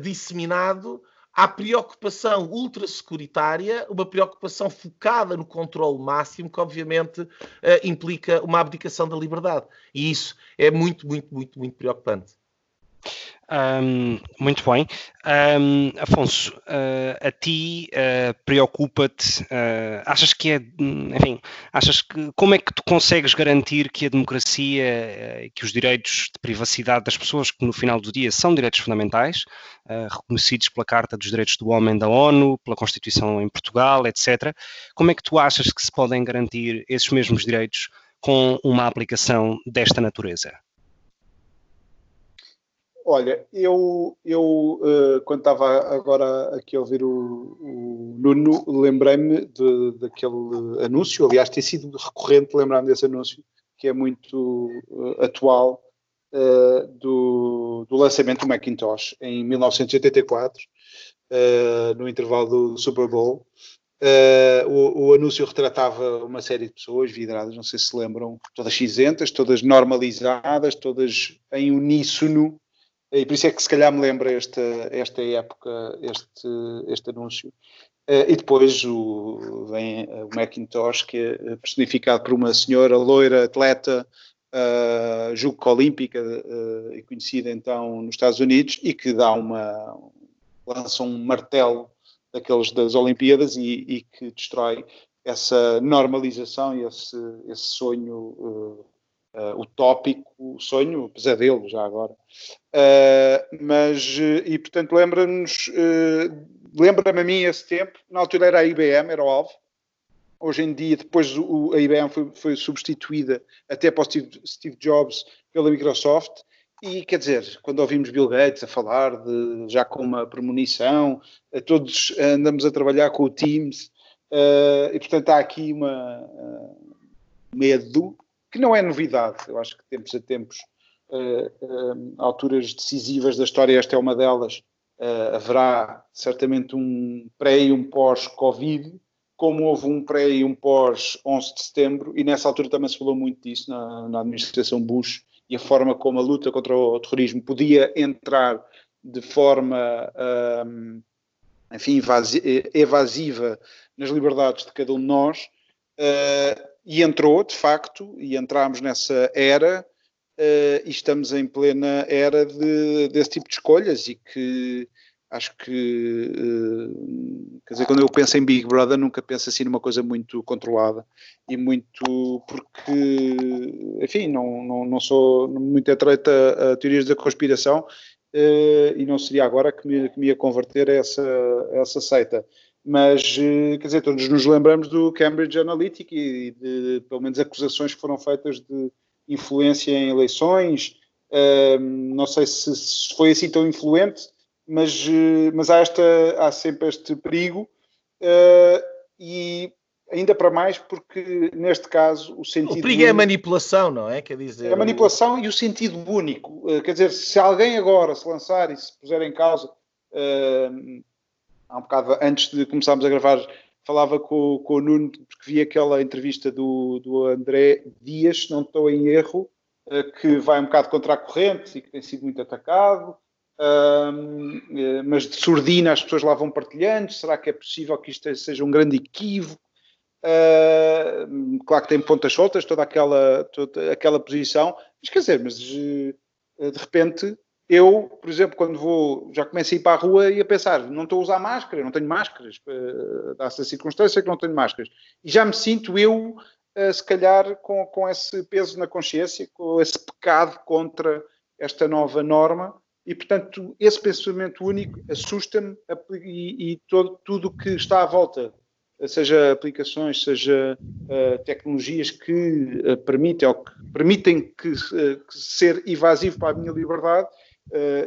disseminado à preocupação ultra-securitária, uma preocupação focada no controle máximo, que obviamente uh, implica uma abdicação da liberdade. E isso é muito, muito, muito, muito preocupante. Um, muito bem. Um, Afonso, uh, a ti uh, preocupa-te, uh, achas que é, enfim, achas que, como é que tu consegues garantir que a democracia e que os direitos de privacidade das pessoas, que no final do dia são direitos fundamentais, reconhecidos pela Carta dos Direitos do Homem da ONU, pela Constituição em Portugal, etc., como é que tu achas que se podem garantir esses mesmos direitos com uma aplicação desta natureza? Olha, eu, eu uh, quando estava agora aqui a ouvir o, o Nuno, lembrei-me daquele anúncio, aliás, tem sido recorrente lembrar-me desse anúncio, que é muito uh, atual, uh, do, do, lançamento do Macintosh em 1984, no intervalo do Super Bowl. O, o, anúncio retratava uma série de pessoas vidradas, não sei se lembram, todas cinzentas, todas normalizadas, todas em uníssono, e por isso é que se calhar me lembra esta, esta época, este, este anúncio. Uh, e depois o, vem o Macintosh, que é personificado por uma senhora loira, atleta, uh, julgo olímpica uh, conhecida então nos Estados Unidos, e que dá uma. lança um martelo daqueles das Olimpíadas e, e que destrói essa normalização e esse, esse sonho uh, utópico, o sonho, pesadelo já agora. Uh, mas, e portanto, lembra-nos, uh, lembra-me a mim esse tempo, na altura era a IBM, era o alvo. Hoje em dia, depois o, a IBM foi, foi, substituída até para Steve, Steve Jobs pela Microsoft. E quer dizer, quando ouvimos Bill Gates a falar de já com uma premonição, todos andamos a trabalhar com o Teams, uh, e portanto há aqui uma uh, medo que não é novidade. Eu acho que tempos a tempos, uh, uh, alturas decisivas da história, esta é uma delas, uh, haverá certamente um pré e um pós-Covid, como houve um pré e um pós 11 de setembro, e nessa altura também se falou muito disso na, na administração Bush, e a forma como a luta contra o terrorismo podia entrar de forma, um, enfim, evasiva nas liberdades de cada um de nós, e entrou, de facto, e entramos nessa era, uh, e estamos em plena era de, desse tipo de escolhas, e que acho que, uh, quer dizer, quando eu penso em Big Brother, nunca penso assim numa coisa muito controlada e muito, porque, enfim, não, não, não sou muito atreita a, teorias da conspiração uh, e não seria agora que me, que me ia converter a essa, a essa seita. Mas, uh, quer dizer, todos nos lembramos do Cambridge Analytica e de, pelo menos, acusações que foram feitas de influência em eleições. não sei se, se foi assim tão influente, mas, eh, mas há, esta, há sempre este perigo uh, e ainda para mais porque neste caso o sentido... O perigo é a manipulação, não é? Quer dizer... É a manipulação e o sentido único. Uh, quer dizer, se alguém agora se lançar e se puser em causa, uh, há um bocado antes de começarmos a gravar, falava com, com o Nuno, porque vi aquela entrevista do, do André Dias, não estou em erro, que vai um bocado contra a corrente e que tem sido muito atacado, Uh, mas de surdina as pessoas lá vão partilhando. Será que é possível que isto seja um grande equívoco? Uh, claro que tem pontas soltas, toda aquela, toda aquela posição, mas quer dizer, mas uh, de repente eu, por exemplo, quando vou, já começo a ir para a rua e a pensar, não estou a usar máscara, não tenho máscaras, uh, dá-se a circunstância que não tenho máscaras, e já me sinto eu, uh, se calhar, com, com esse peso na consciência, com esse pecado contra esta nova norma, e, portanto, esse pensamento único assusta-me e, e todo, tudo o que está à volta, seja aplicações, seja uh, tecnologias que uh, permitem ou que permitem que, uh, que, ser evasivo para a minha liberdade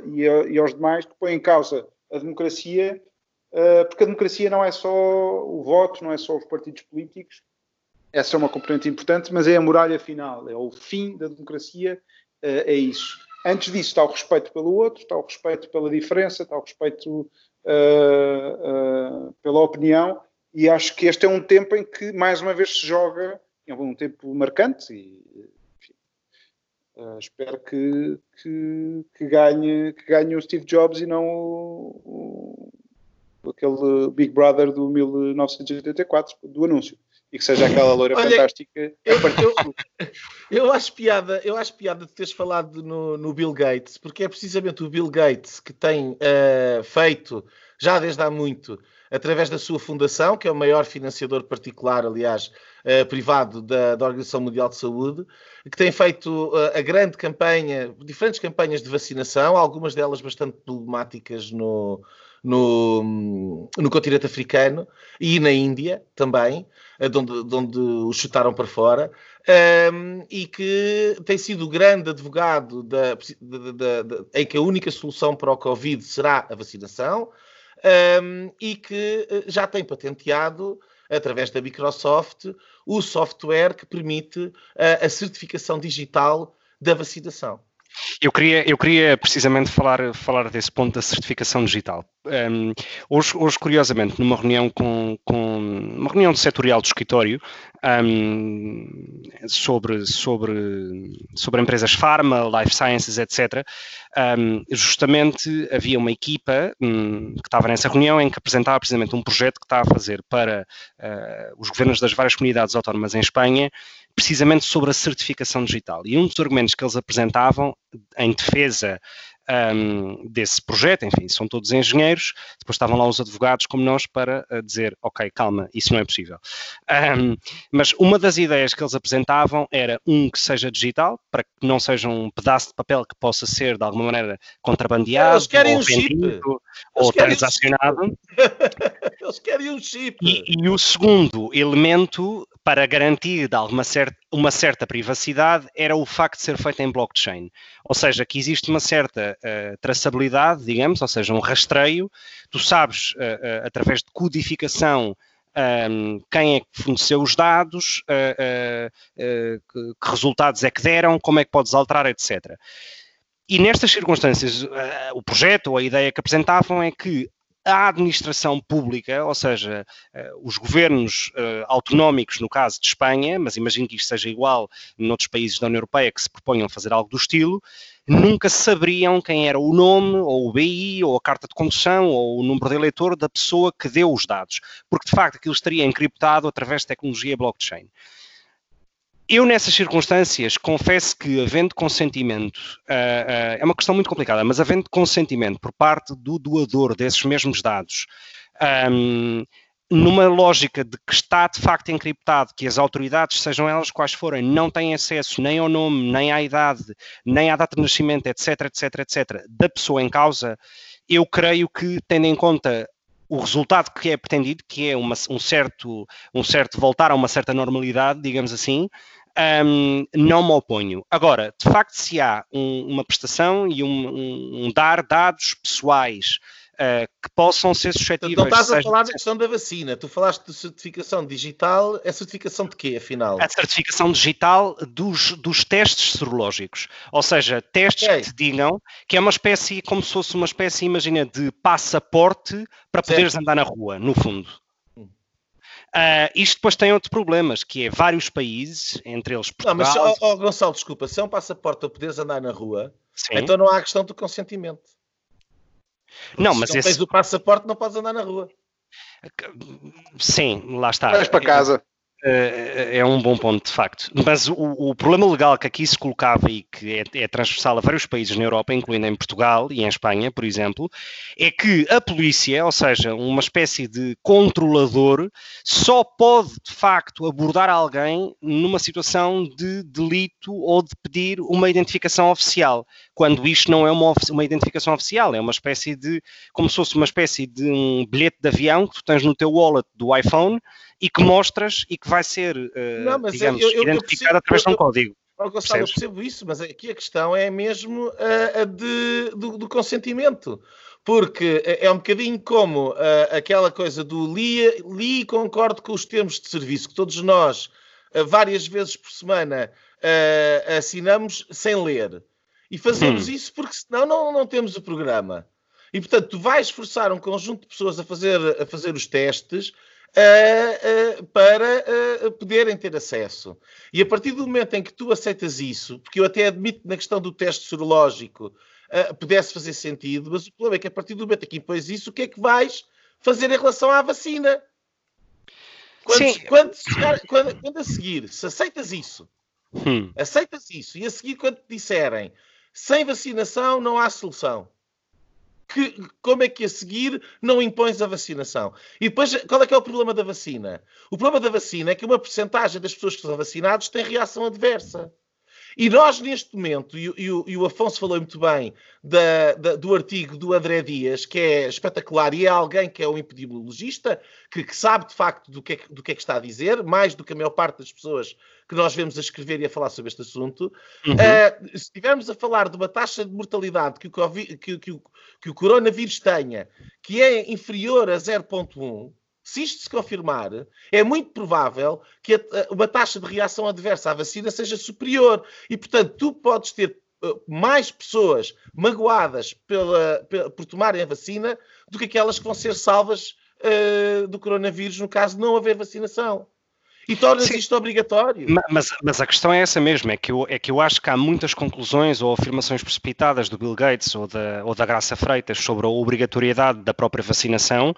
e, e, aos demais, que põem em causa a democracia, porque a democracia não é só o voto, não é só os partidos políticos, essa é uma componente importante, mas é a muralha final, é o fim da democracia, é isso. Antes disso está o respeito pelo outro, está o respeito pela diferença, está o respeito uh, uh, pela opinião, e acho que este é um tempo em que, mais uma vez, se joga, é um tempo marcante, e uh, espero que, que, que, ganhe, que ganhe o Steve Jobs e não o, o, aquele Big Brother do 1984, do anúncio e que seja aquela loira Olha, fantástica. Eu, eu, eu, acho piada, eu acho piada de teres falado no, no, Bill Gates, porque é precisamente o Bill Gates que tem uh, feito, já desde há muito, através da sua fundação, que é o maior financiador particular, aliás, uh, privado da, da, Organização Mundial de Saúde, que tem feito uh, a grande campanha, diferentes campanhas de vacinação, algumas delas bastante problemáticas no, no, no continente africano e na Índia também, de onde, de onde o chutaram para fora, um, e que tem sido o grande advogado da, da, da, em que a única solução para o Covid será a vacinação, um, e que eh, já tem patenteado através da Microsoft, o software que permite a, a certificação digital da vacinação. Eu queria, eu queria precisamente falar, falar desse ponto da certificação digital. Um, hoje, hoje, curiosamente, numa reunião com, com uma reunião setorial do escritório um, sobre, sobre, sobre empresas pharma, life sciences, etc., um, justamente havia uma equipa hum, que estava nessa reunião em que apresentava precisamente um projeto que está a fazer para uh, os governos das várias comunidades autónomas em Espanha precisamente sobre a certificação digital. E um dos argumentos que eles apresentavam em defesa um, desse projeto, enfim, são todos engenheiros, depois estavam lá os advogados como nós para uh, dizer, ok, calma, isso não é possível. Um, mas uma das ideias que eles apresentavam era um que seja digital, para que não seja um pedaço de papel que possa ser de alguma maneira contrabandeado, eles querem ou um chip. ou transacionado. Um eles querem um chip. E, e o segundo elemento para garantir de alguma certa, uma certa privacidade era o facto de ser feito em blockchain. Ou seja, que existe uma certa uh, traçabilidade, digamos, ou seja, um rastreio. Tu sabes, uh, através de codificação, um, ehm, quem é que forneceu os dados, que, que, resultados é que deram, como é que podes alterar, etc. E nestas circunstâncias, o projeto ou a ideia que apresentavam é que a administração pública, ou seja, os governos autonómicos, no caso de Espanha, mas imagino que isto seja igual noutros países da União Europeia que se proponham fazer algo do estilo, nunca saberiam quem era o nome, ou o BI, ou a carta de condução, ou o número de eleitor da pessoa que deu os dados, porque de facto aquilo estaria encriptado através de tecnologia blockchain. Eu, nessas circunstâncias, confesso que, havendo consentimento, uh, uh, é uma questão muito complicada, mas havendo consentimento por parte do doador desses mesmos dados, um, numa lógica de que está de facto encriptado, que as autoridades, sejam elas quais forem, não têm acesso nem ao nome, nem à idade, nem à data de nascimento, etc, etc, etc, da pessoa em causa, eu creio que, tendo em conta o resultado que é pretendido, que é uma, um, certo, um certo voltar a uma certa normalidade, digamos assim, um, não me oponho. Agora, de facto, se há um, uma prestação e um, um dar dados pessoais uh, que possam ser suscetíveis. Não estás a falar da questão da vacina, tu falaste de certificação digital, é certificação de quê, afinal? A certificação digital dos, dos testes serológicos, ou seja, testes okay. que te digam que é uma espécie, como se fosse uma espécie, imagina, de passaporte para poderes certo. andar na rua, no fundo. Uh, isto depois tem outros problemas, que é vários países, entre eles Portugal... Não, mas, oh, oh, Gonçalo, desculpa, se é um passaporte para poderes andar na rua, Sim. então não há questão do consentimento. Não, mas se esse... tens o passaporte, não podes andar na rua. Sim, lá está. Vais para casa. É, é um bom ponto, de facto. Mas o, o, problema legal que aqui se colocava e que é, é, transversal a vários países na Europa, incluindo em Portugal e em Espanha, por exemplo, é que a polícia, ou seja, uma espécie de controlador, só pode, de facto, abordar alguém numa situação de delito ou de pedir uma identificação oficial, quando isto não é uma, uma identificação oficial, é uma espécie de, como se fosse uma espécie de um bilhete de avião que tu tens no teu wallet do iPhone e que mostras e que vai ser, uh, não, digamos, eu, eu, identificado eu através de um código. Oh, Gonçalo, eu percebo isso, mas aqui a questão é mesmo a, a de, do, do, consentimento. Porque é um bocadinho como uh, aquela coisa do li, li e concordo com os termos de serviço que todos nós, uh, várias vezes por semana, assinamos sem ler. E fazemos hum. isso porque senão não, não temos o programa. E portanto, tu vais forçar um conjunto de pessoas a fazer, a fazer os testes uh, uh, para uh, poderem ter acesso. E a partir do momento em que tu aceitas isso, porque eu até admito na questão do teste serológico pudesse fazer sentido, mas o problema é que a partir do momento em que impões isso, o que é que vais fazer em relação à vacina? Quando, quando, quando, quando a seguir, se aceitas isso, hum. aceitas isso, e a seguir, quando te disserem sem vacinação não há solução que, como é que a seguir não impões a vacinação? E depois, qual é que é o problema da vacina? O problema da vacina é que uma porcentagem das pessoas que são vacinadas tem reação adversa. E nós, neste momento, e, e, e o Afonso falou muito bem da, da, do artigo do André Dias, que é espetacular, e é alguém que é um epidemiologista, que, que sabe de facto do que, é, do que é que está a dizer, mais do que a maior parte das pessoas que nós vemos a escrever e a falar sobre este assunto. Uhum. Uh, se estivermos a falar de uma taxa de mortalidade que o, COVID, que, que, o, que o coronavírus tenha, que é inferior a 0,1, se isto se confirmar, é muito provável que a, a, uma taxa de reação adversa à vacina seja superior. E, portanto, tu podes ter uh, mais pessoas magoadas pela, pela, por tomarem a vacina do que aquelas que vão ser salvas uh, do coronavírus no caso de não haver vacinação e tornas Sim. isto obrigatório. Mas, mas, a questão é essa mesmo, é que, eu, é que eu acho que há muitas conclusões ou afirmações precipitadas do Bill Gates ou da, ou da Graça Freitas sobre a obrigatoriedade da própria vacinação,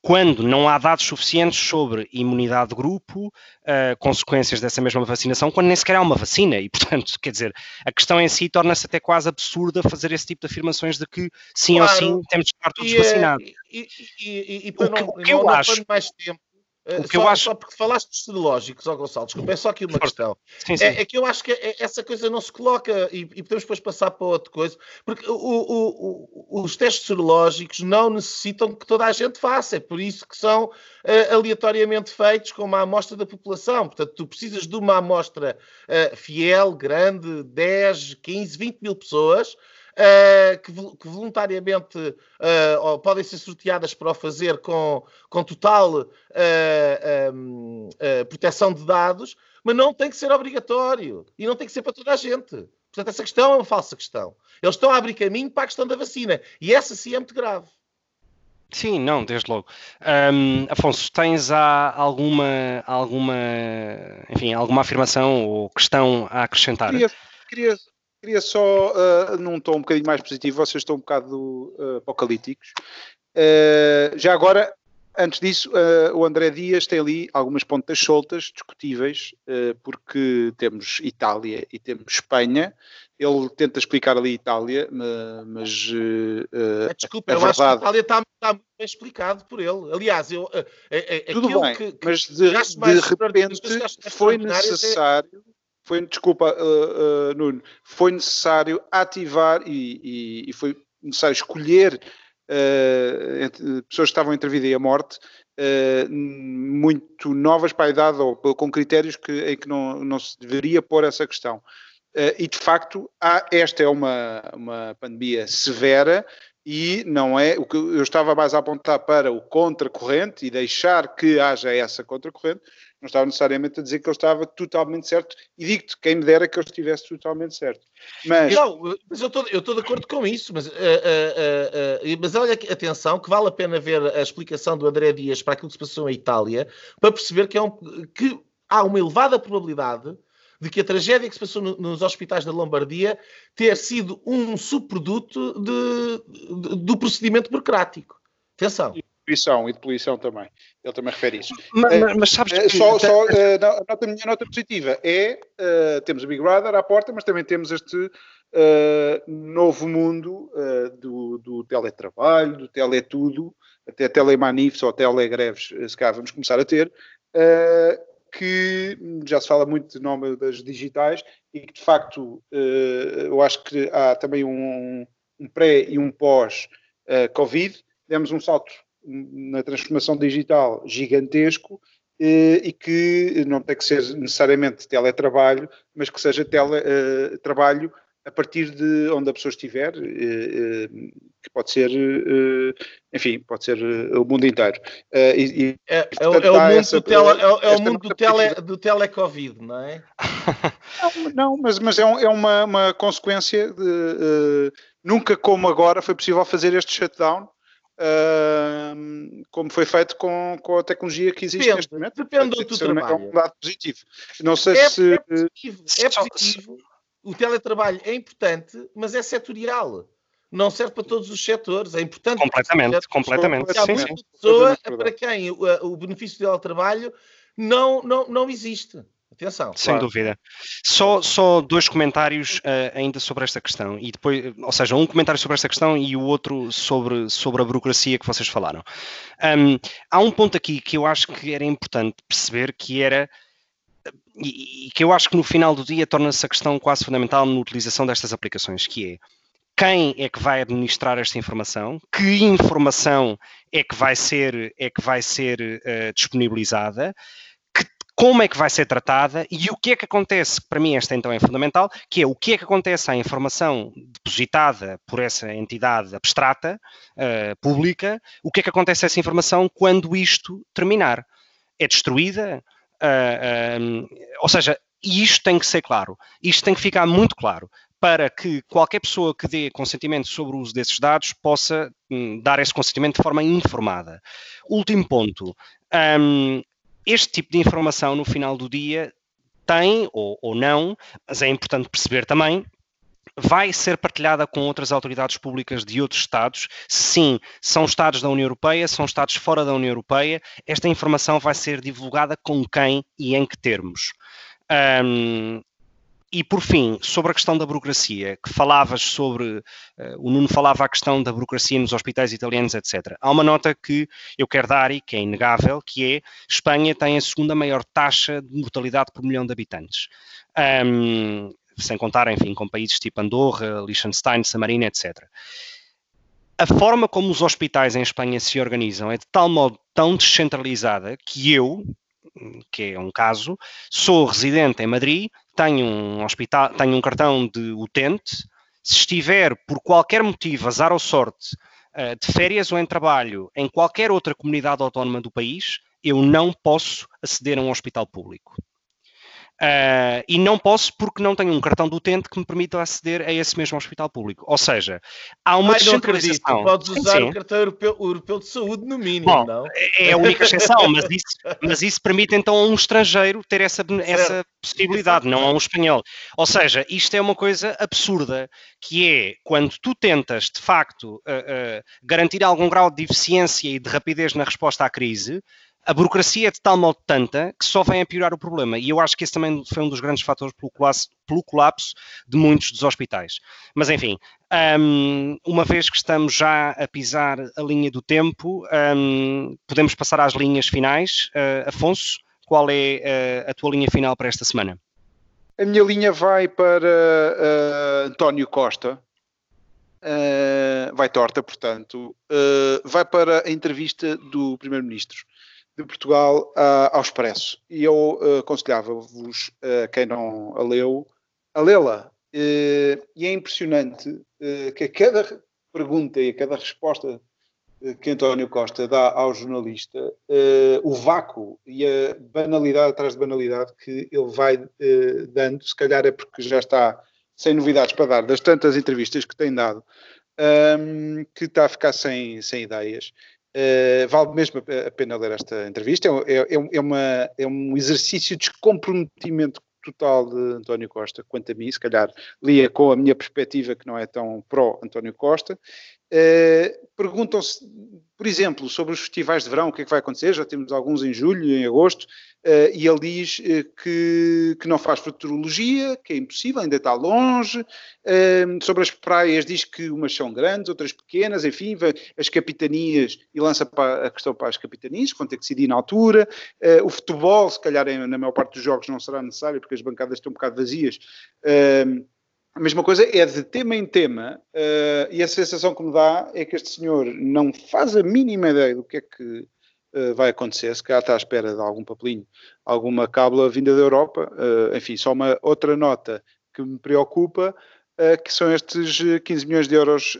quando não há dados suficientes sobre imunidade de grupo, uh, consequências dessa mesma vacinação, quando nem sequer há uma vacina. E, portanto, quer dizer, a questão em si torna-se até quase absurda fazer esse tipo de afirmações de que sim claro. ou sim temos de estar todos e, vacinados. E, e, e, para o que, não, o que eu não, acho... Mais tempo, o que só, eu acho... só porque falaste de serológicos, ó Gonçalo, desculpa, é só aqui uma questão. Sim, sim. É, é, que eu acho que é, essa coisa não se coloca e, e, podemos depois passar para outra coisa, porque o, o, o, os testes serológicos não necessitam que toda a gente faça, é por isso que são uh, aleatoriamente feitos com uma amostra da população. Portanto, tu precisas de uma amostra uh, fiel, grande, 10, 15, 20 mil pessoas uh, que, que, voluntariamente uh, podem ser sorteadas para o fazer com, com total uh, um, proteção de dados, mas não tem que ser obrigatório e não tem que ser para toda a gente. Portanto, essa questão é uma falsa questão. Eles estão a abrir caminho para a questão da vacina e essa sim é muito grave. Sim, não, desde logo. Um, Afonso, tens alguma, alguma, enfim, alguma afirmação ou questão a acrescentar? Queria, queria, queria só, uh, num tom um bocadinho mais positivo, vocês estão um bocado uh, apocalípticos. Uh, já agora, antes disso, o André Dias tem ali algumas pontas soltas, discutíveis, porque temos Itália e temos Espanha, ele tenta explicar ali Itália, mas. Uh, Desculpa, eu verdade... acho que a Itália está, está, muito bem explicado por ele. Aliás, eu, uh, é, Tudo bem, que, que mas de, de repente foi necessário. Foi, desculpa, uh, uh, Nuno, foi necessário ativar e, e, e foi necessário escolher uh, pessoas que estavam entre a vida e a morte muito novas para a idade ou com critérios que, em que não, não se deveria pôr essa questão. E de facto, há, esta é uma, uma pandemia severa e não é o que eu estava mais a apontar para o contracorrente e deixar que haja essa contracorrente, não estava necessariamente a dizer que eu estava totalmente certo e digo-te, quem me dera que eu estivesse totalmente certo. Mas, não, mas eu estou de acordo com isso, mas, uh, uh, uh, mas olha, atenção, que vale a pena ver a explicação do André Dias para aquilo que se passou em Itália, para perceber que, é um, que há uma elevada probabilidade de que a tragédia que se passou no, nos hospitais da Lombardia ter sido um subproduto de, de, do procedimento burocrático. Atenção. E de poluição, e de poluição também. Ele também refere isso. Mas, uh, mas sabes que... Só, só uh, a, nota, a minha nota positiva é, uh, temos o Big Brother à porta, mas também temos este novo mundo do, do teletrabalho, do teletudo, até telemanifes ou telegreves, se cá vamos começar a ter, que já se fala muito de nome das digitais e que de facto eh, eu acho que há também um, um pré e um pós-Covid. Demos um salto na transformação digital gigantesco eh, e que não tem que ser necessariamente teletrabalho, mas que seja teletrabalho eh, a partir de onde a pessoa estiver, que pode ser, enfim, pode ser o mundo inteiro. E, é, é, o, é, o mundo, essa, do, tele, é, é o mundo do, tele, do telecovid, não é? Não, não mas, mas é, um, é uma, uma consequência de. Uh, nunca como agora foi possível fazer este shutdown. Uh, como foi feito com, com a tecnologia que existe depende, neste momento. Depende do teu trabalho. É um dado positivo. Não sei é, se. É positivo. É positivo o teletrabalho é importante, mas é setorial. Não serve para todos os setores. É importante. Completamente, completamente. Há muita pessoa para quem o, o benefício do teletrabalho não, não, não existe. Atenção. Sem claro. dúvida. Só, só dois comentários uh, ainda sobre esta questão. E depois, ou seja, um comentário sobre esta questão e o outro sobre, sobre a burocracia que vocês falaram. Um, há um ponto aqui que eu acho que era importante perceber que era e, e, que eu acho que no final do dia torna-se a questão quase fundamental na utilização destas aplicações, que é quem é que vai administrar esta informação, que informação é que vai ser, é que vai ser uh, disponibilizada, como é que vai ser tratada e o que é que acontece, para mim esta então é fundamental, que é o que é que acontece à informação depositada por essa entidade abstrata, uh, pública, o que é que acontece a essa informação quando isto terminar. É destruída? Uh, ou seja, isto tem que ser claro, isto tem que ficar muito claro para que qualquer pessoa que dê consentimento sobre o uso desses dados possa um, dar esse consentimento de forma informada. Último ponto. Um, este tipo de informação no final do dia tem ou, ou não, mas é importante perceber também vai ser partilhada com outras autoridades públicas de outros Estados? Sim, são Estados da União Europeia, são Estados fora da União Europeia. Esta informação vai ser divulgada com quem e em que termos? Um, e por fim, sobre a questão da burocracia, que falavas sobre, uh, o Nuno falava a questão da burocracia nos hospitais italianos, etc. Há uma nota que eu quero dar e que é inegável, que é Espanha tem a segunda maior taxa de mortalidade por milhão de habitantes. Um, sem contar, enfim, com países tipo Andorra, Liechtenstein, San Marino, etc. A forma como os hospitais em Espanha se organizam é de tal modo tão descentralizada que eu, que é um caso, sou residente em Madrid, tenho um hospital, tenho um cartão de utente, se estiver por qualquer motivo, azar ou sorte, eh, de férias ou em trabalho em qualquer outra comunidade autónoma do país, eu não posso aceder a um hospital público. Uh, e não posso porque não tenho um cartão do utente que me permita aceder a esse mesmo hospital público. Ou seja, há uma Ai, descentralização. Não Podes usar sim. o cartão europeu, europeu, de saúde no mínimo, Bom, não? É a única exceção, mas isso, mas isso permite então a um estrangeiro ter essa, essa possibilidade, não a um espanhol. Ou seja, isto é uma coisa absurda, que é quando tu tentas, de facto, uh, uh, garantir algum grau de eficiência e de rapidez na resposta à crise, a burocracia é de tal modo tanta que só vem a piorar o problema. E eu acho que esse também foi um dos grandes fatores pelo colapso, pelo colapso de muitos dos hospitais. Mas enfim, um, uma vez que estamos já a pisar a linha do tempo, um, podemos passar às linhas finais. Uh, Afonso, qual é uh, a tua linha final para esta semana? A minha linha vai para uh, António Costa, vai torta, portanto, vai para a entrevista do Primeiro-Ministro de Portugal uh, ao Expresso. E eu uh, aconselhava-vos, uh, quem não a leu, a lê-la. E é impressionante que a cada pergunta e a cada resposta que António Costa dá ao jornalista, o vácuo e a banalidade atrás de banalidade que ele vai dando, se calhar é porque já está sem novidades para dar, das tantas entrevistas que tem dado, um, que está a ficar sem, sem ideias. Uh, vale mesmo a pena ler esta entrevista. É, é, é, uma, é um exercício de descomprometimento total de António Costa, quanto a mim, se calhar lia com a minha perspectiva que não é tão pró António Costa, Uh, Perguntam-se, por exemplo, sobre os festivais de verão, o que é que vai acontecer? Já temos alguns em julho, em agosto, uh, e ele diz uh, que, que não faz futurologia, que é impossível, ainda está longe. sobre as praias, diz que umas são grandes, outras pequenas, enfim, as capitanias, e lança a questão para as capitanias, vão ter que decidir na altura. o futebol, se calhar, na maior parte dos jogos não será necessário, porque as bancadas estão um bocado vazias a mesma coisa é de tema em tema, uh, e a sensação que me dá é que este senhor não faz a mínima ideia do que é que uh, vai acontecer, se calhar está à espera de algum papelinho, alguma cábula vinda da Europa, uh, enfim, só uma outra nota que me preocupa, que são estes 15 milhões de euros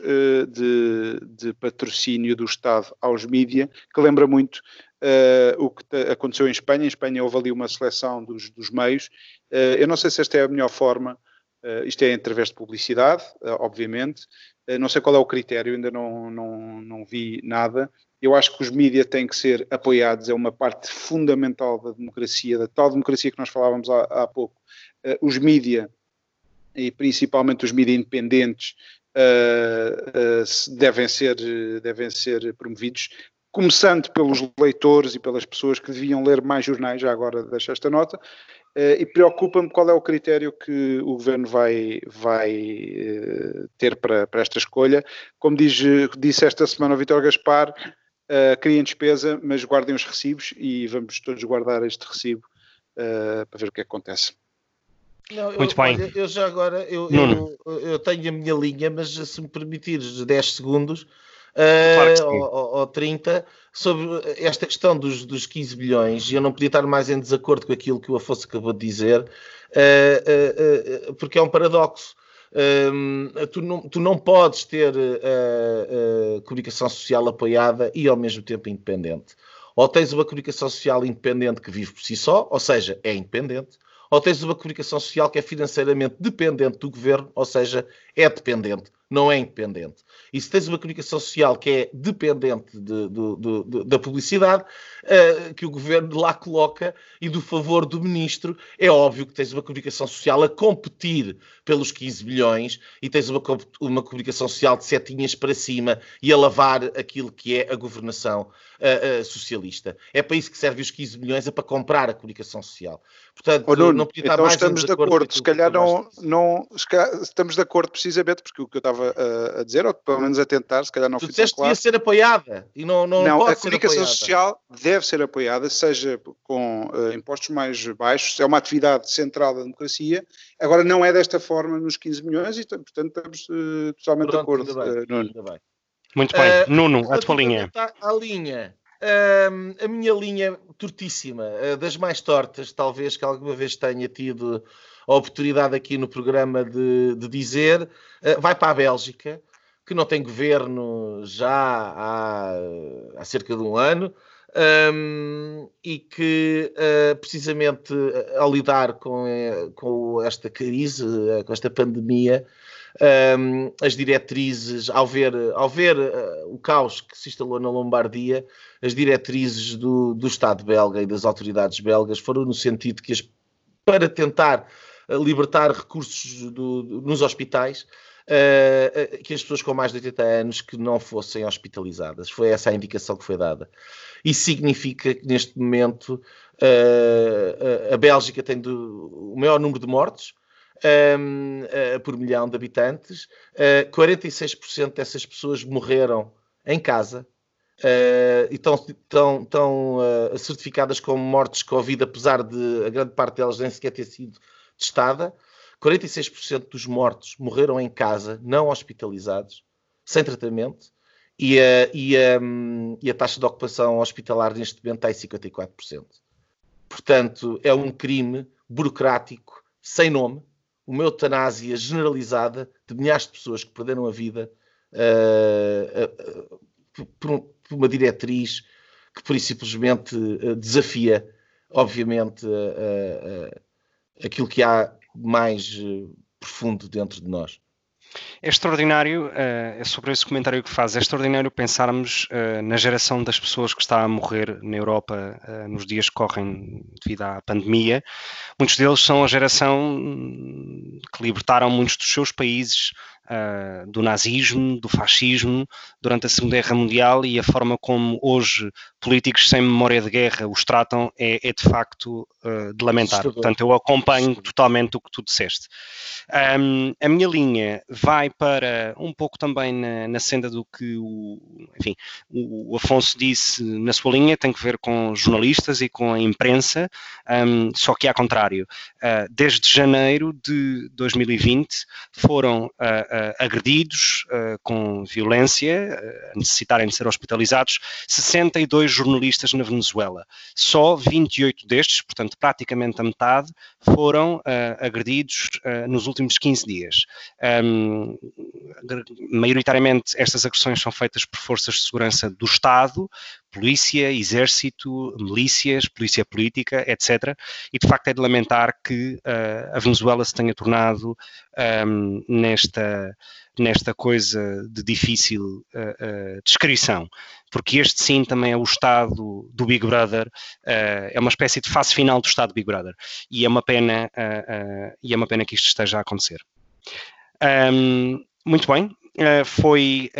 de, de, patrocínio do Estado aos mídia, que lembra muito o que aconteceu em Espanha. Em Espanha houve ali uma seleção dos, dos meios. eu não sei se esta é a melhor forma isto é através de publicidade, uh, obviamente. Uh, não sei qual é o critério, ainda não, não, não vi nada. Eu acho que os mídias têm que ser apoiados, é uma parte fundamental da democracia, da tal democracia que nós falávamos há, há pouco. os mídias, e principalmente os mídias independentes, devem, ser, devem ser promovidos, começando pelos leitores e pelas pessoas que deviam ler mais jornais, já agora deixo esta nota, Uh, e preocupa-me qual é o critério que o governo vai, vai uh, ter para, para, esta escolha. Como diz, disse esta semana o Vitor Gaspar, uh, criem despesa, mas guardem os recibos e vamos todos guardar este recibo para ver o que, é que acontece. Não, eu, Muito bem. Olha, eu já agora eu, eu, eu, tenho a minha linha, mas se me permitires 10 segundos, claro ou, ou 30, sobre esta questão dos, dos 15 bilhões, e eu não podia estar mais em desacordo com aquilo que o Afonso acabou de dizer, uh, uh, uh, porque é um paradoxo. Um, tu, não, tu não podes ter comunicação social apoiada e ao mesmo tempo independente. Ou tens uma comunicação social independente que vive por si só, ou seja, é independente, ou tens uma comunicação social que é financeiramente dependente do governo, ou seja, é dependente não é independente. E se tens uma comunicação social que é dependente de, de, de, da publicidade, uh, que o governo lá coloca e do favor do ministro, é óbvio que tens uma comunicação social a competir pelos 15 milhões e tens uma, uma comunicação social de setinhas para cima e a lavar aquilo que é a governação uh, uh, socialista. É para isso que servem os 15 milhões, é para comprar a comunicação social. Portanto, oh, Nuno, não podia estar então mais estamos de acordo. Se calhar não, não estamos de acordo precisamente porque o que eu estava a, a dizer, ou pelo menos a tentar, se calhar não tu fui tão claro. devia ser apoiada e não Não, não a comunicação social deve ser apoiada, seja com uh, impostos mais baixos, é uma atividade central da democracia. Agora, não é desta forma nos 15 milhões e, portanto, estamos uh, totalmente Pronto, de acordo, bem, uh, Nuno. Bem. Muito bem. Uh, Nuno, a tua linha. A linha. Uh, a minha linha tortíssima, uh, das mais tortas, talvez que alguma vez tenha tido a oportunidade aqui no programa de, de dizer, uh, vai para a Bélgica, que não tem governo já há, há cerca de um ano. um, e que uh, precisamente ao lidar com, com esta crise, com esta pandemia, um, as diretrizes, ao ver, ao ver uh, o caos que se instalou na Lombardia, as diretrizes do, do Estado belga e das autoridades belgas foram no sentido que, as, para tentar uh, libertar recursos do, do, nos hospitais, uh, que as pessoas com mais de 80 anos que não fossem hospitalizadas. Foi essa a indicação que foi dada. Isso significa que neste momento a Bélgica tem do, o maior número de mortes, um, uh, por milhão de habitantes. Uh, 46% dessas pessoas morreram em casa uh, e estão, certificadas como mortes Covid, apesar de a grande parte delas nem sequer ter sido testada. 46% dos mortos morreram em casa, não hospitalizados, sem tratamento, e a, e, a, e a taxa de ocupação hospitalar neste momento está em 54%. Portanto, é um crime burocrático sem nome, uma eutanásia generalizada de milhares de pessoas que perderam a vida uh, uh, por, por, uma diretriz que por simplesmente uh, desafia, obviamente, aquilo que há mais profundo dentro de nós. É extraordinário, é sobre esse comentário que faz, é extraordinário pensarmos na geração das pessoas que está a morrer na Europa nos dias que correm devido à pandemia. Muitos deles são a geração que libertaram muitos dos seus países uh, do nazismo, do fascismo durante a Segunda Guerra Mundial e a forma como hoje políticos sem memória de guerra os tratam é, é de facto uh, de lamentar. Portanto, eu acompanho totalmente o que tu disseste. Um, a minha linha vai para um pouco também na, na senda do que o, enfim, o Afonso disse na sua linha, tem que ver com jornalistas e com a imprensa, um, só que ao contrário. Uh, desde janeiro de 2020 foram uh, uh, agredidos uh, com violência, uh, necessitarem de ser hospitalizados, 62 jornalistas na Venezuela. Só 28 destes, portanto praticamente a metade, foram agredidos nos últimos 15 dias. Um, maioritariamente estas agressões são feitas por forças de segurança do Estado, polícia, exército, milícias, polícia política, etc. E de facto é de lamentar que uh, a Venezuela se tenha tornado um, nesta, nesta coisa de difícil uh, uh, descrição, porque este sim também é o estado do Big Brother, é uma espécie de fase final do estado do Big Brother e é uma pena e é uma pena que isto esteja a acontecer. Um, muito bem, foi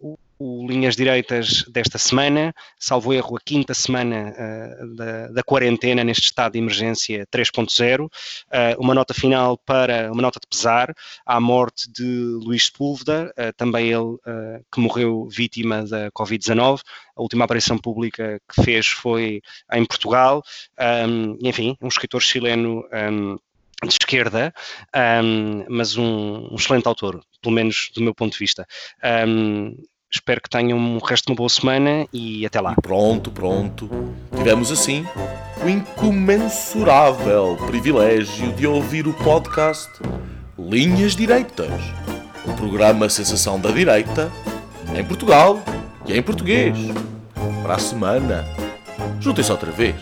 o o Linhas Direitas desta semana, salvo erro, a quinta semana uh, da, da, quarentena neste estado de emergência 3.0. Uh, eh, uma nota final para, uma nota de pesar à morte de Luís Sepúlveda, uh, também ele que morreu vítima da Covid-19. A última aparição pública que fez foi em Portugal. Um, enfim, um escritor chileno. Um, de esquerda, um, mas um, um, excelente autor, pelo menos do meu ponto de vista. Um, Espero que tenham um resto de uma boa semana e até lá. E pronto, pronto. Tivemos assim o incomensurável privilégio de ouvir o podcast Linhas Direitas, o programa Sensação da Direita, em Portugal e em português. Para a semana, juntem-se outra vez.